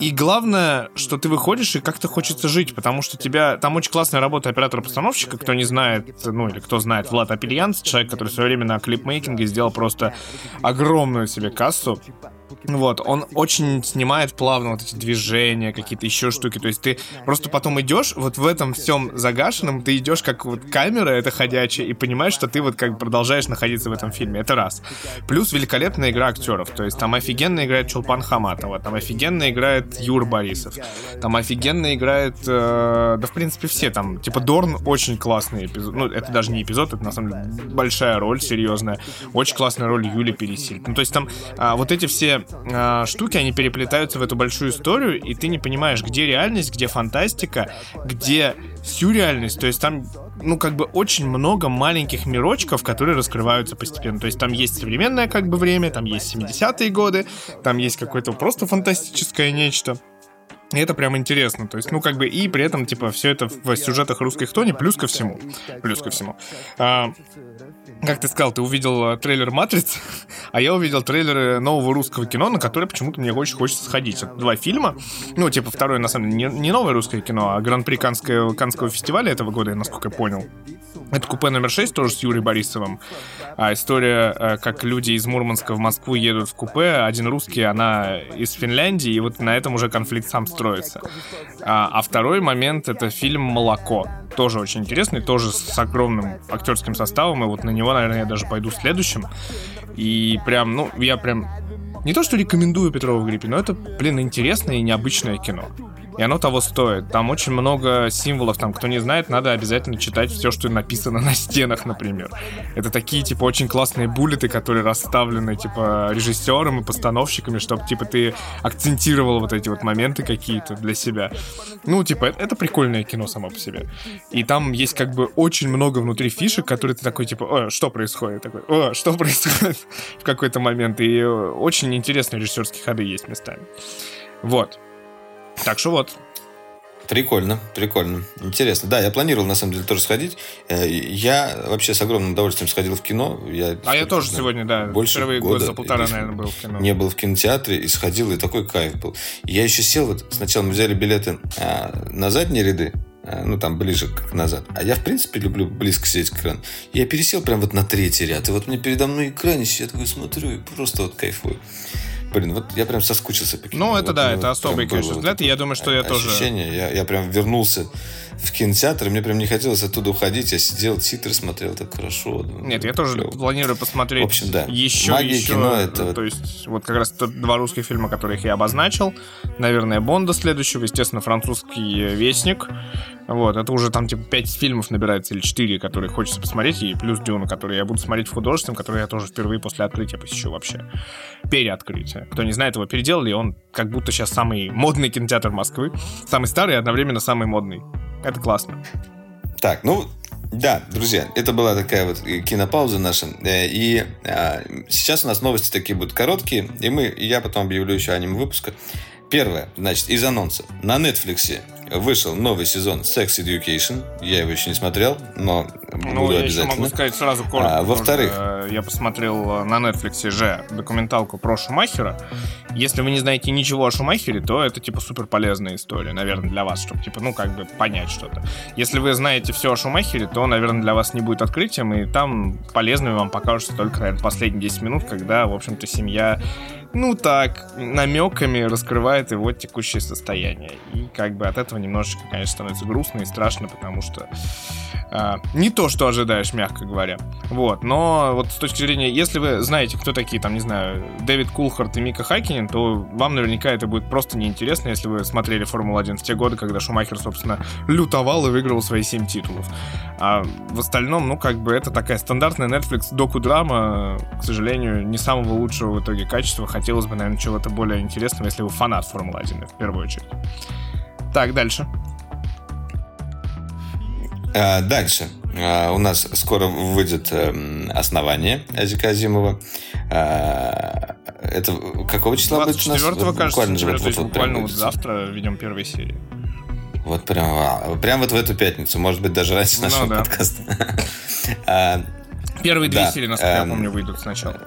И главное, что ты выходишь и как-то хочется жить, потому что тебя... Там очень классная работа оператора-постановщика, кто не знает, ну или кто знает, Влад Апельянц, человек, который в свое время на клипмейкинге сделал просто огромную себе кассу. Вот, он очень снимает плавно вот эти движения, какие-то еще штуки. То есть ты просто потом идешь, вот в этом всем загашенном, ты идешь как вот камера это ходячая, и понимаешь, что ты вот как продолжаешь находиться в этом фильме. Это раз. Плюс великолепная игра актеров. То есть там офигенно играет Чулпан Хаматова, там офигенно играет Юр Борисов, там офигенно играет, э, да в принципе все там. Типа Дорн очень классный эпизод. Ну, это даже не эпизод, это на самом деле большая роль, серьезная. Очень классная роль Юли Пересиль. Ну, то есть там а, вот эти все а, штуки, они переплетаются в эту большую историю, и ты не понимаешь, где реальность, где фантастика, где сюрреальность. То есть там ну, как бы очень много маленьких мирочков, которые раскрываются постепенно. То есть там есть современное как бы время, там есть 70-е годы, там есть какое-то просто фантастическое нечто. И это прям интересно. То есть, ну, как бы, и при этом, типа, все это в сюжетах русской хтони, плюс ко всему. Плюс ко всему. А, как ты сказал, ты увидел э, трейлер «Матрицы», (laughs) а я увидел трейлеры нового русского кино, на который почему-то мне очень хочется сходить. Это два фильма. Ну, типа, второй, на самом деле, не, не новое русское кино, а гран-при Канского, Канского фестиваля этого года, насколько я понял. Это купе номер 6, тоже с Юрой Борисовым. А история, э, как люди из Мурманска в Москву едут в купе. Один русский, она из Финляндии, и вот на этом уже конфликт сам строится. А, а второй момент — это фильм «Молоко». Тоже очень интересный, тоже с огромным актерским составом, и вот на него, наверное, я даже пойду следующим. И прям, ну, я прям... Не то, что рекомендую Петрова в гриппе, но это, блин, интересное и необычное кино. И оно того стоит. Там очень много символов. Там, кто не знает, надо обязательно читать все, что написано (laughs) на стенах, например. Это такие, типа, очень классные буллеты, которые расставлены, типа, режиссером и постановщиками, чтобы, типа, ты акцентировал вот эти вот моменты какие-то для себя. Ну, типа, это, это прикольное кино само по себе. И там есть, как бы, очень много внутри фишек, которые ты такой, типа, о, что происходит? Такой, о, что (laughs) происходит? В какой-то момент. И э, очень интересные режиссерские ходы есть местами. Вот. Так что вот. Прикольно, прикольно. Интересно. Да, я планировал, на самом деле, тоже сходить. Э, Я вообще с огромным удовольствием сходил в кино. Я, А я тоже сколько, сегодня, да, больше впервые года год за полтора, наверное, был в кино. не был в кинотеатре и сходил, и такой кайф был. Я еще сел, вот сначала мы взяли билеты а, на задние ряды, а, ну там ближе к назад. А я, в принципе, люблю близко сидеть к экрану. Я пересел прям вот на третий ряд. И вот мне передо мной экран, я такой смотрю и просто вот кайфую. Блин, вот я прям соскучился по кино. Ну, это Вот да, мне это вот особый, конечно, взгляд, я думаю, что я тоже- ощущение. Я, я прям вернулся в кинотеатр, и мне прям не хотелось оттуда уходить. Я сидел, титры смотрел, так хорошо. Нет, я тоже Клево. планирую посмотреть В общем, да. еще, Магия еще. кино это То есть, вот как раз тот два русских фильма, которых я обозначил. Наверное, Бонда следующего, естественно, французский «Вестник». Вот, это уже там типа 5 фильмов набирается, или 4, которые хочется посмотреть, и плюс Дюна, который я буду смотреть в художественном, который я тоже впервые после открытия посещу вообще. Переоткрытие. Кто не знает, его переделали, он как будто сейчас самый модный кинотеатр Москвы. Самый старый и одновременно самый модный. Это классно. Так, ну, да, друзья, это была такая вот кинопауза наша. Э, И а, сейчас у нас новости такие будут короткие, и мы, и я потом объявлю еще аниме выпуска. Первое, значит, из анонсов. На Netflix вышел новый сезон Sex Education. Я его еще не смотрел, но Ну, буду я еще обязательно. могу сказать сразу коротко. А, во-вторых? э, Я посмотрел э, на Netflix же документалку про Шумахера, Если вы не знаете ничего о Шумахере, то это, типа, супер полезная история, наверное, для вас, чтобы, типа, ну, как бы понять что-то. Если вы знаете все о Шумахере, то, наверное, для вас не будет открытием, и там полезными вам покажутся только, наверное, последние 10 минут, когда, в общем-то, семья ну так, намеками раскрывает его текущее состояние. И как бы от этого немножечко, конечно, становится грустно и страшно, потому что э, не то, что ожидаешь, мягко говоря. Вот, но вот с точки зрения, если вы знаете, кто такие, там, не знаю, Дэвид Кулхарт и Мика Хакинин, то вам наверняка это будет просто неинтересно, если вы смотрели Формулу-1 в те годы, когда Шумахер, собственно, лютовал и выиграл свои 7 титулов. А в остальном, ну, как бы это такая стандартная Netflix доку-драма, к сожалению, не самого лучшего в итоге качества, хотелось бы, наверное, чего-то более интересного, если вы фанат Формулы-1, в первую очередь. Так, дальше. А, дальше. А, у нас скоро выйдет э, основание Азика Азимова. А, это какого числа будет у нас? 24 кажется, буквально, вот, вот, буквально вот завтра ведем первые серии. Вот прям, прям вот в эту пятницу, может быть, даже раньше нашего ну, да. подкаста. (laughs) Первые две серии, насколько я эм, помню, выйдут сначала.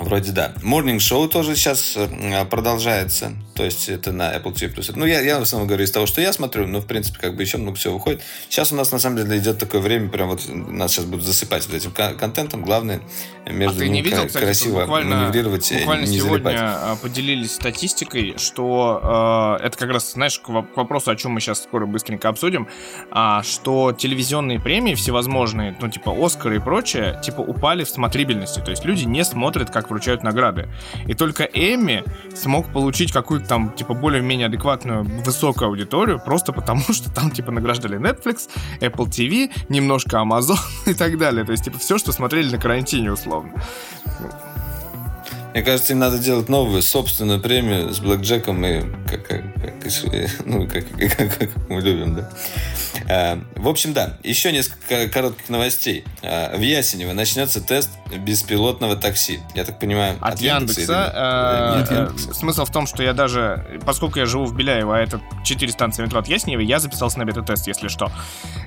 Вроде да. Morning Show тоже сейчас э, продолжается. То есть это на Apple TV+. Ну, я, я в основном говорю из того, что я смотрю, но, в принципе, как бы еще много всего выходит. Сейчас у нас, на самом деле, идет такое время, прям вот нас сейчас будут засыпать вот этим контентом. Главное, между а ними не видел, кстати, красиво буквально, маневрировать буквально не сегодня залипать. А, поделились статистикой, что э, это как раз, знаешь, к вопросу, о чем мы сейчас скоро быстренько обсудим, а, что телевизионные премии всевозможные, ну, типа Оскар и прочее, типа упали в смотрибельности. То есть люди не смотрят, как вручают награды. И только Эмми смог получить какую-то там, типа, более-менее адекватную, высокую аудиторию, просто потому (laughs) что там, типа, награждали Netflix, Apple TV, немножко Amazon (laughs) и так далее. То есть, типа, все, что смотрели на карантине, условно. Мне кажется, им надо делать новую собственную премию с Блэк Джеком и как, как, как, ну, как, как, как мы любим, да. А, в общем, да, еще несколько коротких новостей. А, в Ясенево начнется тест беспилотного такси. Я так понимаю, от, от Яндекса. Яндекса, а, Нет, Яндекса. Смысл в том, что я даже, поскольку я живу в Беляево, а это 4 станции метро от Ясенева, я записался на бета-тест, если что.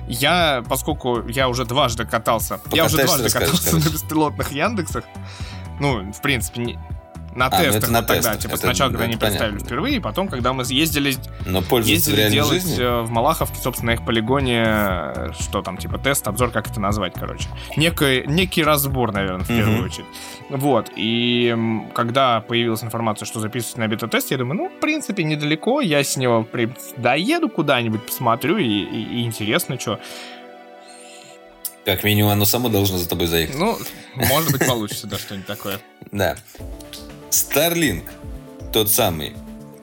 Я, поскольку я уже дважды катался, Пока я уже дважды катался на беспилотных Яндексах, ну, в принципе, не, на а, тестах ну на вот тогда, тестах. типа это, сначала, когда они представили понятно. впервые, и потом, когда мы ездили, Но ездили в делать жизни? Э, в Малаховке, собственно, их полигоне, э, что там, типа тест, обзор, как это назвать, короче. Некий, некий разбор, наверное, в первую mm-hmm. очередь. Вот, и когда появилась информация, что записывать на бета-тест, я думаю, ну, в принципе, недалеко, я с него при... доеду куда-нибудь, посмотрю, и, и, и интересно, что. Как минимум, оно само должно за тобой заехать. Ну, может быть, получится, да, что-нибудь такое. Да. Starlink, тот самый,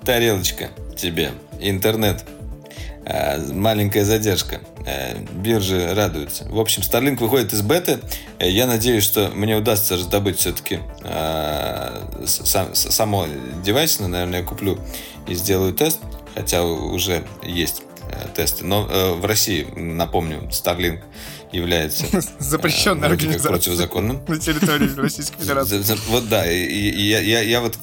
тарелочка тебе, интернет, а, маленькая задержка. А, биржи радуются. В общем, Starlink выходит из беты. Я надеюсь, что мне удастся раздобыть все-таки а, само девайс. Наверное, я куплю и сделаю тест. Хотя уже есть тесты. Но в России, напомню, Starlink является (laughs) запрещенной э, организацией противозаконным. на территории Российской Федерации. Вот да, и я, я, я вот,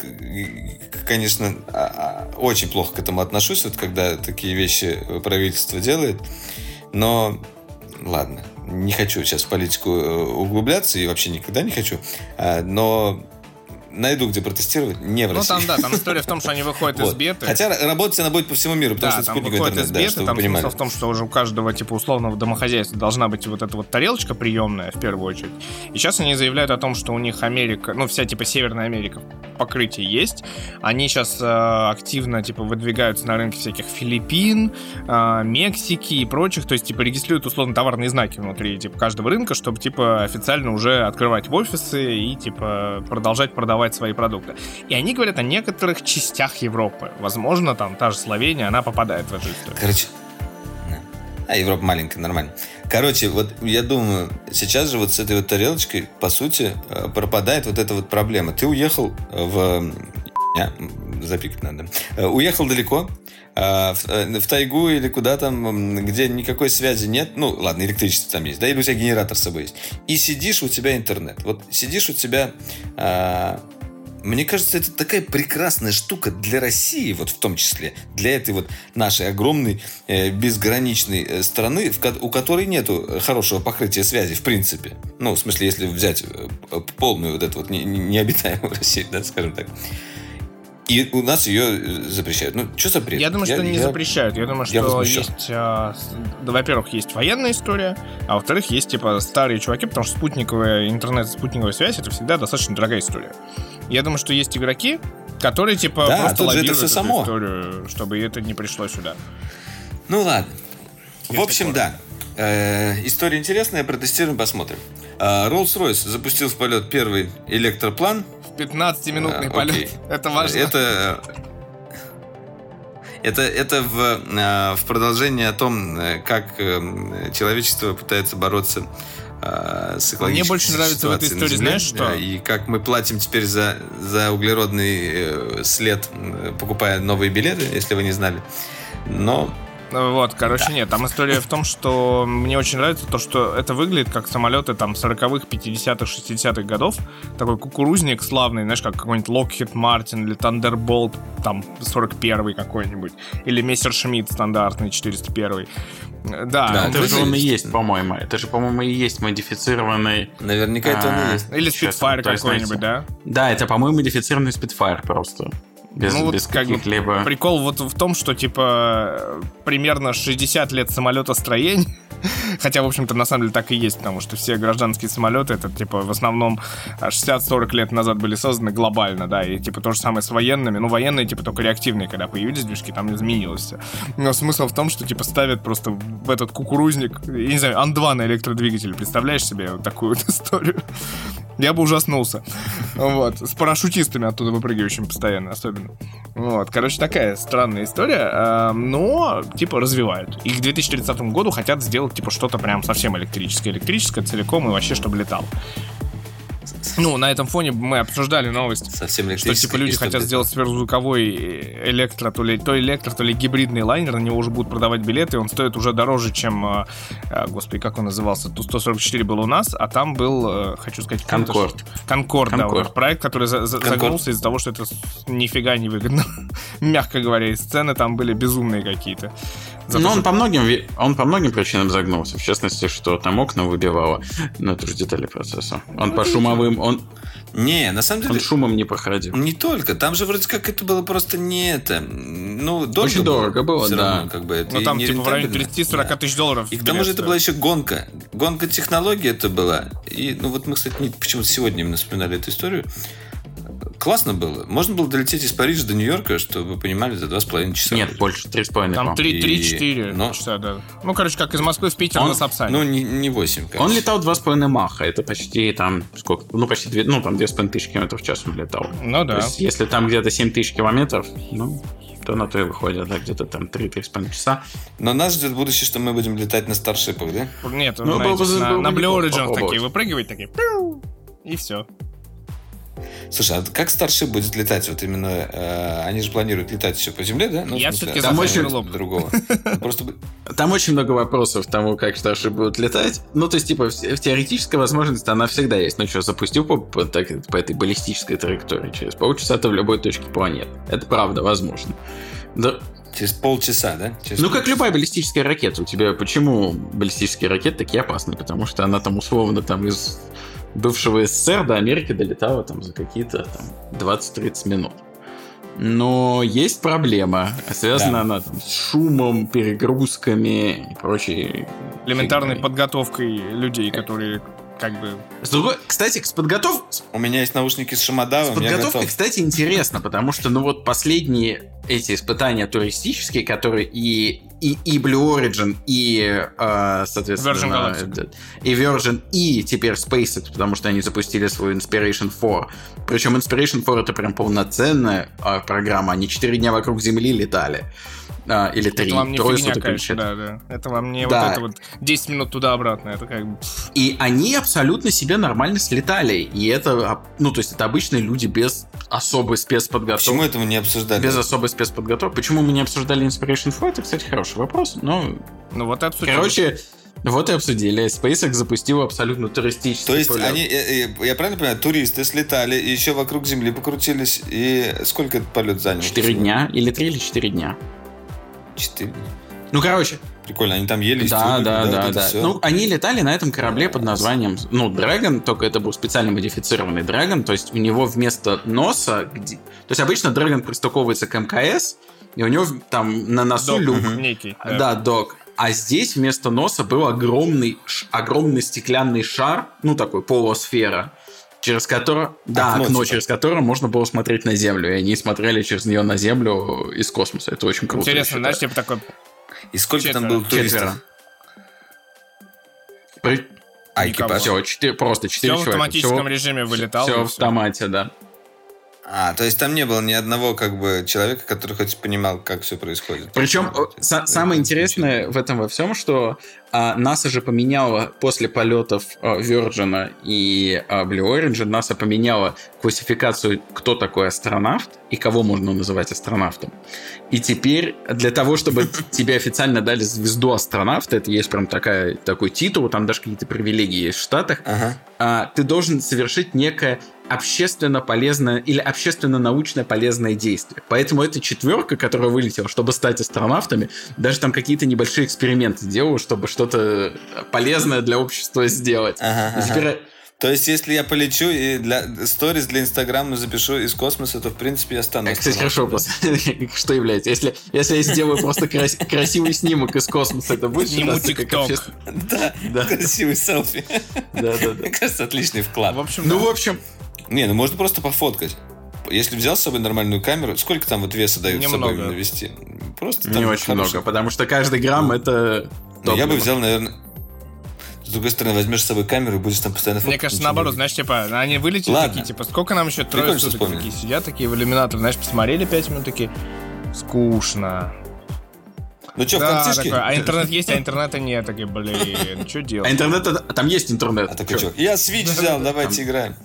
конечно, а, а, очень плохо к этому отношусь, вот когда такие вещи правительство делает, но ладно, не хочу сейчас в политику э, углубляться и вообще никогда не хочу, а, но найду, где протестировать, не в России. Ну, там, да, там история в том, что они выходят из беты. Хотя работать она будет по всему миру, потому что выходит интернет, да, там смысл в том, что уже у каждого, типа, условного домохозяйства должна быть вот эта вот тарелочка приемная, в первую очередь. И сейчас они заявляют о том, что у них Америка, ну, вся, типа, Северная Америка покрытие есть. Они сейчас э, активно, типа, выдвигаются на рынке всяких Филиппин, э, Мексики и прочих, то есть, типа, регистрируют, условно, товарные знаки внутри, типа, каждого рынка, чтобы, типа, официально уже открывать офисы и, типа, продолжать продавать свои продукты. И они говорят о некоторых частях Европы. Возможно, там та же Словения, она попадает в эту историю. Короче, а Европа маленькая, нормально. Короче, вот я думаю, сейчас же вот с этой вот тарелочкой, по сути, э, пропадает вот эта вот проблема. Ты уехал в... Запикать надо. Э, уехал далеко, э, в, в тайгу или куда там, где никакой связи нет, ну, ладно, электричество там есть, да, или у тебя генератор с собой есть, и сидишь, у тебя интернет. Вот сидишь у тебя мне кажется, это такая прекрасная штука для России, вот в том числе, для этой вот нашей огромной э, безграничной э, страны, в, у которой нету хорошего покрытия связи, в принципе. Ну, в смысле, если взять э, полную вот эту вот не, не, необитаемую (laughs) Россию, да, скажем так. И у нас ее э, запрещают. Ну, что за бред? Я думаю, что я, не я, запрещают. Я думаю, я что возмущен. есть... А, да, во-первых, есть военная история, а во-вторых, есть, типа, старые чуваки, потому что спутниковая интернет, спутниковая связь — это всегда достаточно дорогая история. Я думаю, что есть игроки, которые, типа, да, просто лоббируют это все само. историю, чтобы это не пришло сюда. Ну, ладно. Есть в общем, такое. да. Э, история интересная, протестируем, посмотрим. Э, Rolls-Royce запустил в полет первый электроплан — 15-минутный а, полет. (laughs) Это важно. Это это, это в, э, в продолжение о том, э, как э, человечество пытается бороться с экологической Мне больше нравится в этой истории, знаешь что? И как мы платим теперь за, за углеродный след, покупая новые билеты, если вы не знали. Но вот, короче, да. нет, там история в том, что мне очень нравится то, что это выглядит как самолеты там 40-х, 50-х, 60-х годов. Такой кукурузник славный, знаешь, как какой-нибудь Lockheed Martin или Thunderbolt, там 41-й какой-нибудь. Или Мессершмитт стандартный 401 Да, да это же он и есть, по-моему. Это же, по-моему, и есть модифицированный... Наверняка это он и а, есть. Или Spitfire какой-нибудь, да? Да, это, по-моему, модифицированный Spitfire просто. Без, ну, без вот каких-либо... Прикол вот в том, что, типа, примерно 60 лет самолетостроения (laughs) Хотя, в общем-то, на самом деле так и есть, потому что все гражданские самолеты, это, типа, в основном 60-40 лет назад были созданы глобально, да, и, типа, то же самое с военными. Ну, военные, типа, только реактивные, когда появились движки, там изменилось все. Но смысл в том, что, типа, ставят просто в этот кукурузник, я не знаю, Ан-2 на электродвигатель. Представляешь себе вот такую (laughs) вот историю? Я бы ужаснулся. Вот. С парашютистами оттуда выпрыгивающими постоянно, особенно. Вот. Короче, такая странная история, а, но, типа, развивают. И к 2030 году хотят сделать, типа, что-то прям совсем электрическое. Электрическое целиком и вообще, чтобы летал. Ну, на этом фоне мы обсуждали новость, Совсем что типа люди хотят сделать сверхзвуковой электро, то ли, то электро, то ли гибридный лайнер, на него уже будут продавать билеты, он стоит уже дороже, чем, а, а, господи, как он назывался, Ту-144 был у нас, а там был, э, хочу сказать... Конкорд. Конкорд, да, вот, проект, который за, за, загнулся из-за того, что это нифига не выгодно, (laughs) мягко говоря, и сцены там были безумные какие-то. Но он по, многим, он по многим причинам загнулся. В частности, что там окна выбивало. Но это же детали процесса. Он ну, по шумовым... Он, не, на самом деле... Он шумом не проходил. Не только. Там же вроде как это было просто не это. Ну, дорого Очень дорого было, да. Равно, как бы, это ну, там типа в районе 30-40 да. тысяч долларов. И к тому же это была еще гонка. Гонка технологий это была. И, ну, вот мы, кстати, почему-то сегодня именно вспоминали эту историю классно было. Можно было долететь из Парижа до Нью-Йорка, чтобы вы понимали, за два с половиной часа. Нет, больше, три с половиной. Там три-четыре Но... часа, да. Ну, короче, как из Москвы в Питер он, на Сапсане. Ну, не, не 8, конечно. Он летал два с половиной маха. Это почти там, сколько? Ну, почти две, ну, там две с половиной тысячи километров в час он летал. Ну, да. То есть, если там где-то 7 тысяч километров, ну, то на то и выходит, да, где-то там 3-3,5 часа. Но нас ждет будущее, что мы будем летать на старшипах, да? Нет, ну, знаете, бы, на, на Blue Origin такие выпрыгивать, такие, и все. Слушай, а как Starship будет летать? Вот именно э, они же планируют летать еще по земле, да? Ну, Я все-таки там очень другого. (laughs) Просто... Там очень много вопросов к тому, как Starship будет летать. Ну, то есть, типа, в теоретическая возможность, она всегда есть. Ну что, запустил по, по, так, по этой баллистической траектории через полчаса ты в любой точке планеты. Это правда возможно. Да, Через полчаса, да? Через ну, полчаса. как любая баллистическая ракета. У тебя почему баллистические ракеты такие опасны? Потому что она там условно там из бывшего СССР до Америки долетала там за какие-то там 20-30 минут. Но есть проблема. Связана да. она там, с шумом, перегрузками и прочей... Элементарной фигней. подготовкой людей, которые как бы... С другой, кстати, с подготовкой... У меня есть наушники с шумодавом, С подготовкой, кстати, интересно, потому что, ну вот, последние эти испытания туристические, которые и и, и Blue Origin, и, э, соответственно, Virgin Galactic. и Virgin, и теперь SpaceX, потому что они запустили свой Inspiration 4. Причем Inspiration 4 это прям полноценная э, программа, они 4 дня вокруг Земли летали. А, или три. Это вам не Трое фигня, конечно, да, да. Это вам не да. вот это вот 10 минут туда-обратно. Это как бы... И они абсолютно себе нормально слетали. И это, ну, то есть это обычные люди без особой спецподготовки. Почему этого не обсуждали? Без особой спецподготовки. Почему мы не обсуждали Inspiration 4? Это, кстати, хороший вопрос. Но... Ну вот обсудим. Короче, Вот и обсудили. SpaceX запустил абсолютно туристический То есть полет. они, э, э, я правильно понимаю, туристы слетали, и еще вокруг Земли покрутились, и сколько этот полет занял? Четыре дня. Или три или четыре дня. Четыре. Ну, короче, Прикольно, они там ели, да, да, да, да. всё. Ну, они летали на этом корабле под названием, ну, Dragon, только это был специально модифицированный Dragon, то есть у него вместо носа, где... то есть обычно Dragon пристыковывается к МКС, и у него там на носу Док люк. некий. Да, док. А здесь вместо носа был огромный, огромный стеклянный шар, ну такой полусфера, через который, да, Окно, окно, через которое можно было смотреть на Землю, и они смотрели через нее на Землю из космоса. Это очень круто. Интересно, знаешь, типа такой... И сколько там четверо. было туристов? Четверо. При- А, экипаж? Все, четыре, просто четыре Все в человека. автоматическом Всего- режиме вылетало. Все в автомате, да. А, то есть там не было ни одного как бы человека, который хоть понимал, как все происходит. Причем са- это самое интересное в этом во всем, что а, НАСА же поменяла после полетов а, Virgin и а, Blue Origin, НАСА поменяла классификацию, кто такой астронавт и кого можно называть астронавтом. И теперь для того, чтобы (laughs) тебе официально дали звезду астронавта, это есть прям такая, такой титул, там даже какие-то привилегии есть в Штатах, Ага. а, ты должен совершить некое общественно полезное или общественно-научное полезное действие. Поэтому эта четверка, которая вылетела, чтобы стать астронавтами, даже там какие-то небольшие эксперименты делала, чтобы что-то полезное для общества сделать. Ага, И ага. теперь То есть, если я полечу и для сторис для Инстаграма запишу из космоса, то, в принципе, я стану Кстати, хорошо, просто (laughs) что является? Если, если я сделаю просто крас- красивый снимок из космоса, это будет Сниму общественно- Да, Да. красивый селфи. Да, да, да. Мне кажется, отличный вклад. В общем, Ну, да. в общем, Не, ну можно просто пофоткать. Если взял с собой нормальную камеру, сколько там вот веса дают с собой Немного. навести? Просто не очень хороший- много, потому что каждый грамм это... Ну, я бы взял, наверное... С другой стороны, возьмешь с собой камеру и будешь там постоянно Мне фоткать, кажется, ничего наоборот, знаешь, типа, они вылетели Ладно. такие, типа, сколько нам еще трое суток такие сидят, такие в иллюминатор, знаешь, посмотрели пять минут, такие, скучно. Ну что, в Да, картишке? такой, а интернет есть, а интернета нет, такие, блин, что А делать? интернет, это- там есть интернет. А такой, чё? Я Switch взял, давайте играем.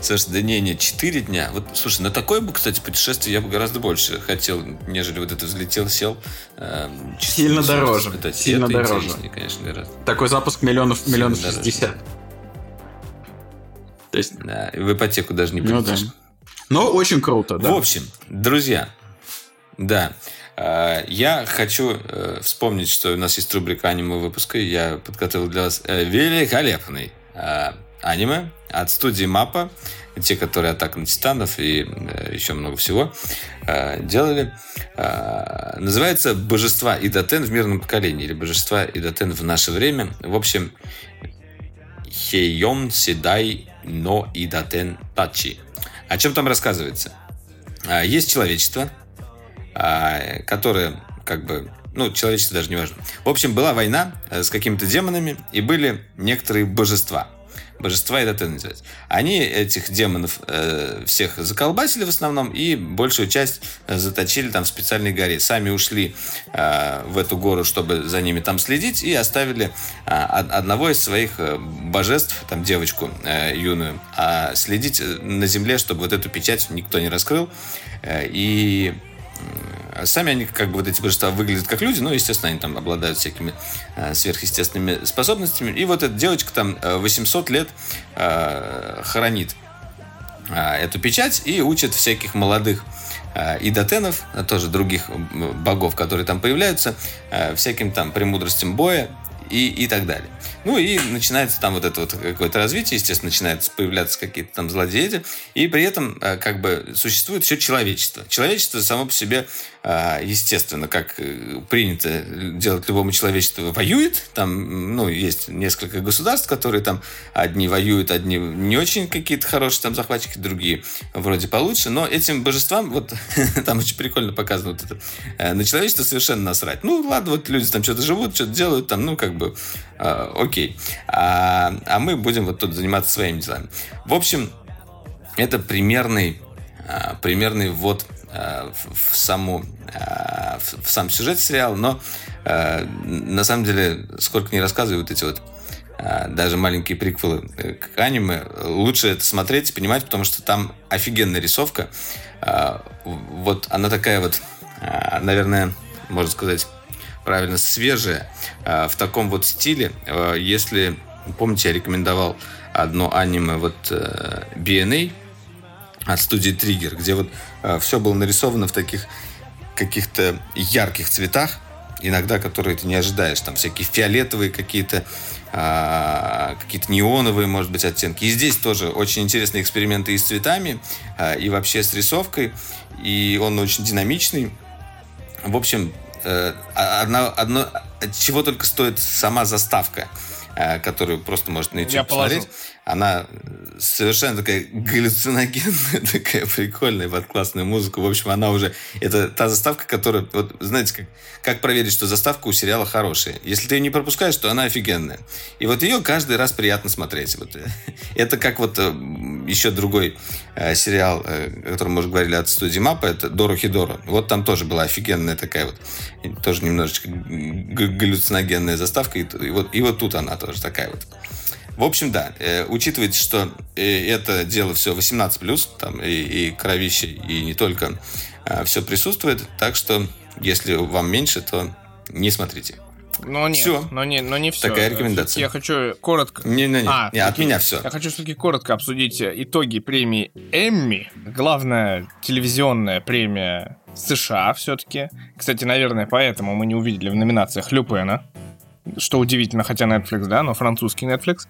Слушай, да не, не, 4 дня. Вот, слушай, на такое бы, кстати, путешествие я бы гораздо больше хотел, нежели вот это взлетел, сел. эм, чисто Сильно дороже. И сильно это дороже. конечно, гораздо. Такой запуск миллионов, Сильно миллионов дороже. шестьдесят. То есть, Да, в ипотеку даже не ну да. Но очень круто, да. В общем, друзья, да, э, я хочу э, вспомнить, что у нас есть рубрика аниме выпуска, и я подготовил для вас э, великолепный э, аниме от студии Мапа, те, которые Атака на Титанов и э, еще много всего э, делали. Э, Называется «Божества Идатен в мирном поколении» или «Божества Идатен в наше время». В общем, Хейон Седай но Идатен Тачи. О чем там рассказывается? Есть человечество, а, которое как бы ну, человечество даже не важно. В общем, была война э, с какими-то демонами, и были некоторые божества. Божества это называется. Они этих демонов э, всех заколбасили в основном и большую часть э, заточили там в специальной горе. Сами ушли э, в эту гору, чтобы за ними там следить, и оставили э, од- одного из своих э, божеств, там девочку э, юную, а следить э, на земле, чтобы вот эту печать никто не раскрыл. Э, и Сами они, как бы, вот эти божества выглядят как люди, но, естественно, они там обладают всякими э, сверхъестественными способностями. И вот эта девочка там э, 800 лет э, хранит э, эту печать и учит всяких молодых э, идотенов, а тоже других богов, которые там появляются, э, всяким там премудростям боя и, и так далее. Ну и начинается там вот это вот какое-то развитие, естественно, начинают появляться какие-то там злодеи, и при этом э, как бы существует все человечество. Человечество само по себе, естественно, как э, принято делать любому человечеству, воюет. Там, ну, есть несколько государств, которые там одни воюют, одни не очень какие-то хорошие там захватчики, другие вроде получше. Но этим божествам, вот (laughs) там очень прикольно показано вот это, э, на человечество совершенно насрать. Ну, ладно, вот люди там что-то живут, что-то делают, там, ну, как бы, э, окей. А, а мы будем вот тут заниматься своими делами. В общем, это примерный, а, примерный а, в, саму, а, в, в сам сюжет сериала, но а, на самом деле, сколько не рассказываю, вот эти вот а, даже маленькие приквелы э, к аниме, лучше это смотреть и понимать, потому что там офигенная рисовка. Вот она такая вот, наверное, можно сказать, правильно, свежее, э, в таком вот стиле. Э, если, помните, я рекомендовал одно аниме вот э, BNA от студии Trigger, где вот э, все было нарисовано в таких каких-то ярких цветах, иногда которые ты не ожидаешь, там всякие фиолетовые какие-то, а, какие-то неоновые, может быть, оттенки. И здесь тоже очень интересные эксперименты и с цветами, а, и вообще с рисовкой, и он очень динамичный. В общем, э, одно, одно, чего только стоит сама заставка, э, которую просто можно на YouTube Я посмотреть. положу она совершенно такая галлюциногенная, (laughs) такая прикольная, под классную музыку. В общем, она уже... Это та заставка, которая... Вот знаете, как, как проверить, что заставка у сериала хорошая? Если ты ее не пропускаешь, то она офигенная. И вот ее каждый раз приятно смотреть. Вот. (laughs) Это как вот э, еще другой э, сериал, э, о котором мы уже говорили от студии Мапа, это Дору Хидору. Вот там тоже была офигенная такая вот, тоже немножечко галлюциногенная заставка. И, и, вот, и вот тут она тоже такая вот. В общем, да, э, учитывайте, что э, это дело все 18+, там и, и кровище, и не только, э, все присутствует. Так что, если вам меньше, то не смотрите. Но нет, Всё. но не, но не все. Такая рекомендация. Я хочу коротко... Не-не-не, А, не, от меня все. Я хочу все-таки коротко обсудить итоги премии Эмми. Главная телевизионная премия США все-таки. Кстати, наверное, поэтому мы не увидели в номинациях Люпена. Что удивительно, хотя Netflix, да, но французский Netflix.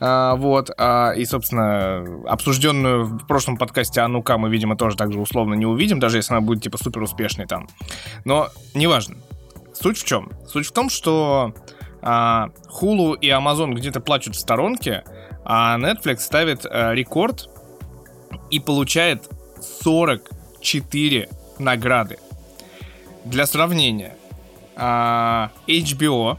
А, вот. а, и, собственно, обсужденную в прошлом подкасте Анука мы, видимо, тоже так же условно не увидим, даже если она будет, типа, супер успешной там. Но неважно. Суть в чем? Суть в том, что а, Hulu и Amazon где-то плачут в сторонке, а Netflix ставит а, рекорд и получает 44 награды. Для сравнения, а, HBO,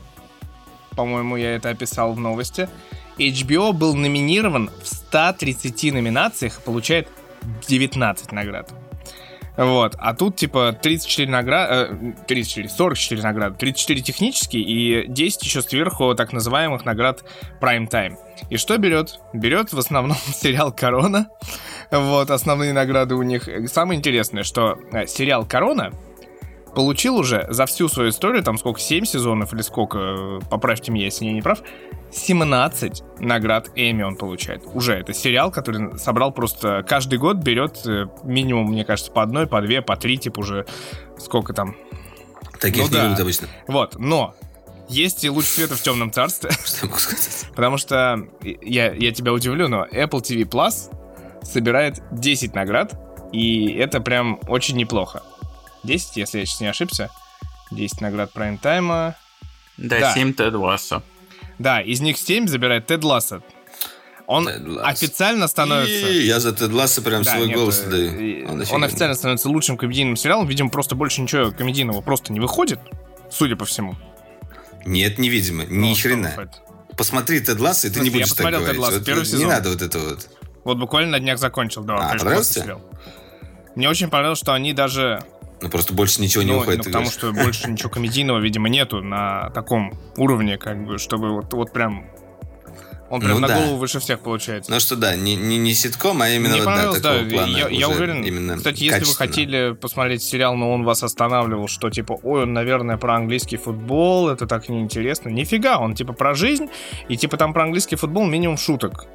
по-моему, я это описал в новости, HBO был номинирован в 130 номинациях, получает 19 наград. Вот, а тут типа 34 награды, 34, 44 награды, 34 технические и 10 еще сверху так называемых наград Prime Time. И что берет? Берет в основном (laughs) сериал Корона. Вот, основные награды у них. Самое интересное, что э, сериал Корона получил уже за всю свою историю, там сколько, 7 сезонов или сколько, э, поправьте меня, если я не прав, 17 наград Эми он получает. Уже это сериал, который собрал просто каждый год берет э, минимум, мне кажется, по одной, по две, по три, типа уже сколько там. Таких Ну не да. любят обычно. Вот, но есть и луч света в темном царстве, (laughs) Что я могу сказать? потому что я, я тебя удивлю, но Apple TV Plus собирает 10 наград, и это прям очень неплохо. 10, если я сейчас не ошибся. 10 наград прайм-тайма. Да, Да. 7 Тед Лассо. Да, из них 7 забирает Тед Лассо. Он Тед Лассо. официально становится... И я за Тед Ласса прям Да, свой нет, голос э, даю. Он Он, официально становится лучшим комедийным сериалом. Видимо, просто больше ничего комедийного просто не выходит, судя по всему. Нет, невидимо. Ну, Ни что хрена. выходит? Посмотри Тед Ласса, и ты не смысле, я будешь так посмотрел Тед говорить. Лассо, Вот первый не сезон. надо вот это вот. Вот буквально на днях закончил, да, А, конечно, понравился. Мне очень понравилось, что они даже... Ну, просто больше ничего не ну, уходит. ну, потому что больше ничего комедийного, видимо, нету на таком уровне, как бы, чтобы вот, вот прям... Он прям Ну на да. голову выше всех получается. Ну что, да, не, не, не ситком, а именно Мне вот, да, понравилось, да, такого плана. я, я уверен. Именно Кстати, если вы хотели посмотреть сериал, но он вас останавливал, что типа, ой, он, наверное, про английский футбол, это так неинтересно. Нифига, он типа про жизнь, и типа там про английский футбол минимум шуток.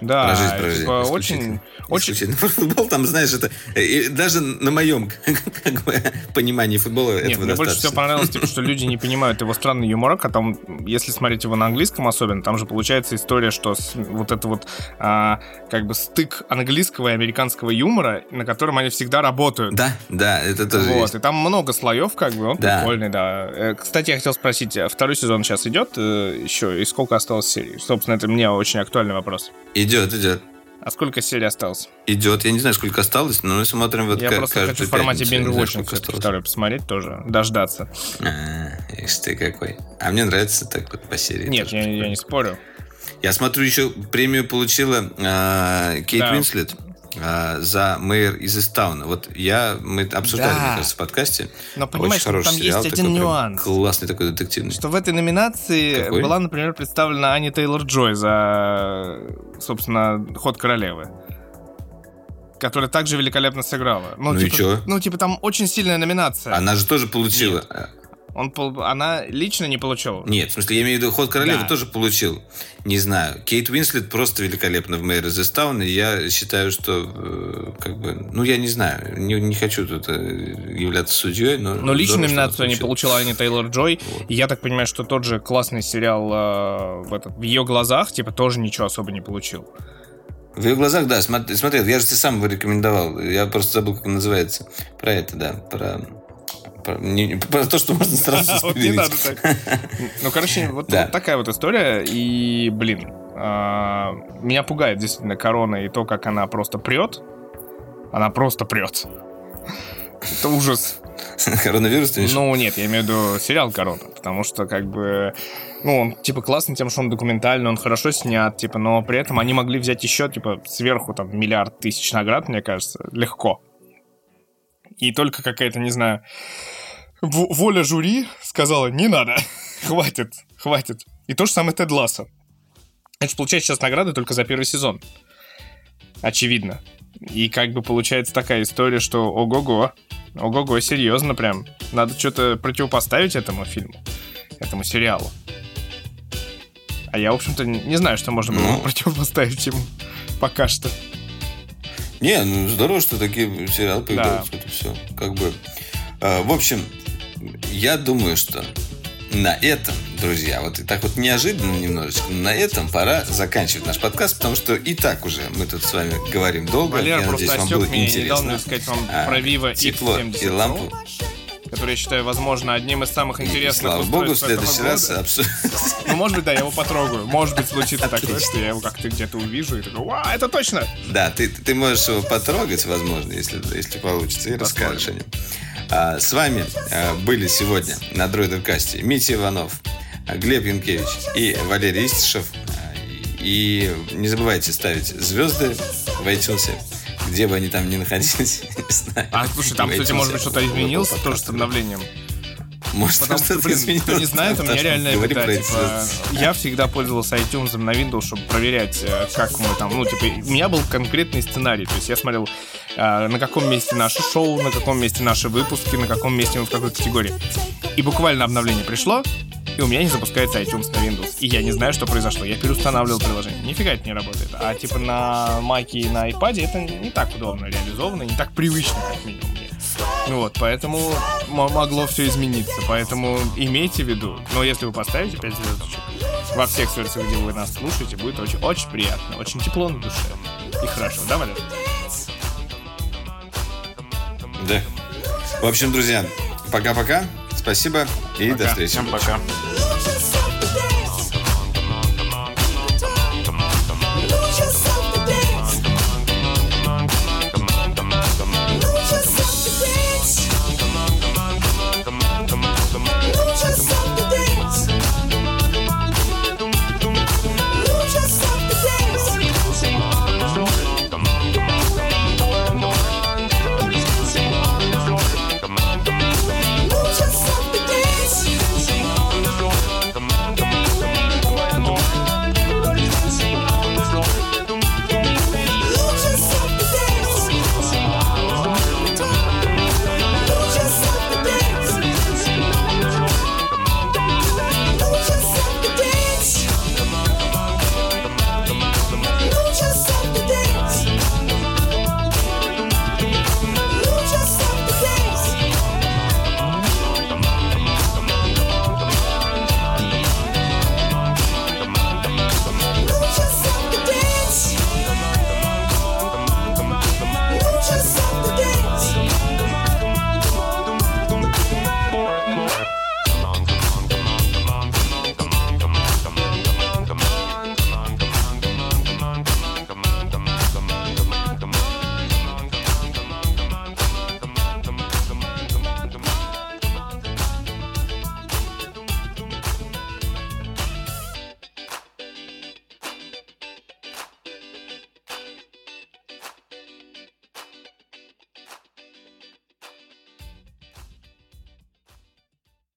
Да, Про жизнь, про жизнь, типа, очень, очень, про (laughs) футбол, там, знаешь, это э, и даже на моем (laughs) как бы, понимании футбола Нет, этого мне больше достаточно. всего понравилось, типа, что люди не (laughs) понимают его странный юморок, а там, если смотреть его на английском особенно, там же получается история, что вот это вот а, как бы стык английского и американского юмора, на котором они всегда работают. Да, да, это тоже Вот, есть. и там много слоев, как бы, он Да. прикольный, да. Э, Кстати, я хотел спросить, а второй сезон сейчас идет э, еще, и сколько осталось серий? Собственно, это мне очень актуальный вопрос. Идет, идет. А сколько серий осталось? Идет. Я не знаю, сколько осталось, но мы смотрим вот я просто хочу в формате binge-watching второй посмотреть тоже, дождаться. А, ишь ты какой. А мне нравится так вот по серии. Нет, я, я не спорю. Я смотрю, еще премию получила а, Кейт Да. Уинслет за мэр из Истауна. Вот я, мы обсуждали, Да. мне кажется, в подкасте. Но понимаешь, Очень там сериал, есть один нюанс. Классный такой детективный. Что в этой номинации Какой? была, например, представлена Ани Тейлор-Джой за, собственно, «Ход королевы». Которая также великолепно сыграла. Ну и типа, чё? Ну, типа, там очень сильная номинация. Она же тоже получила. Он, пол- она лично не получила. Нет, в смысле, я имею в виду, ход королевы Да. тоже получил. Не знаю. Кейт Уинслет просто великолепна в Мэйр из и я считаю, что, э, как бы, ну, я не знаю, не, не хочу тут э, являться судьей, но... Но что номинацию не получила Аня Тейлор Джой. И я так понимаю, что тот же классный сериал э, в, этот, в ее глазах, типа, тоже ничего особо не получил. В ее глазах, да, смотрел. Я же тебе сам его рекомендовал. Я просто забыл, как он называется. Про это, да. Про то, что можно сразу (laughs) Вот не надо так. Ну, короче, вот Да. вот такая вот история. И, блин, а, меня пугает действительно корона и то, как она просто прет. Она просто прет. (laughs) Это ужас. Коронавирус, ты? Ну, нет, я имею в виду сериал «Корона», потому что, как бы, ну, он, типа, классный тем, что он документальный, он хорошо снят, типа, но при этом они могли взять еще, типа, сверху, там, миллиард тысяч наград, мне кажется, легко. И только какая-то, не знаю, воля жюри сказала, не надо, (laughs) хватит, хватит. И то же самое Тед Лассо. Это же получает сейчас награды только за первый сезон. Очевидно. И как бы получается такая история, что ого-го, ого-го, серьезно прям. Надо что-то противопоставить этому фильму, этому сериалу. А я, в общем-то, не не знаю, что можно было Ну. (laughs) противопоставить ему пока что. Не, ну здорово, что такие сериалы появляются. Это все. Как бы. э, в общем, я думаю, что на этом, друзья, вот и так вот неожиданно немножечко, на этом пора заканчивать наш подкаст, потому что и так уже мы тут с вами говорим долго. Валера я просто надеюсь, вам было меня интересно. мне сказать вам А, про Vivo тепло и X70 лампу. Который я считаю, возможно, одним из самых интересных слава богу, в следующий раз обсудим. Ну, может быть, да, я его потрогаю. Может быть, случится такое, Отлично. что я его как-то где-то увижу и такой, «Ва, это точно! Да, ты, ты можешь его потрогать, возможно, если, если получится, и расскажешь о нем. А, с вами а, были сегодня на Дроидеркасте Митя Иванов, Глеб Янкевич и Валерий Истишев. А, И не забывайте ставить звезды в iTunes, где бы они там ни находились. (laughs) не знаю. А, слушай, там, кстати, может быть, что-то изменилось тоже с обновлением. Может, Потому что, блин, изменилось. кто не знает, у меня говори беда, типа, я всегда пользовался iTunes на Windows, чтобы проверять, э, как мы там, ну, типа, у меня был конкретный сценарий, то есть я смотрел, э, на каком месте наше шоу, на каком месте наши выпуски, на каком месте мы в какой категории. И буквально обновление пришло, и у меня не запускается iTunes на Windows. И я не знаю, что произошло. Я переустанавливал приложение. Нифига это не работает. А типа на Mac и на iPad это не так удобно реализовано, не так привычно, как минимум вот, поэтому могло все измениться. Поэтому имейте в виду, но если вы поставите 5 звездочек во всех сервисах, где вы нас слушаете, будет очень, очень приятно, очень тепло на душе. И хорошо, да, Валер? Да. В общем, друзья, пока-пока. Спасибо и до Пока. встречи. Всем пока.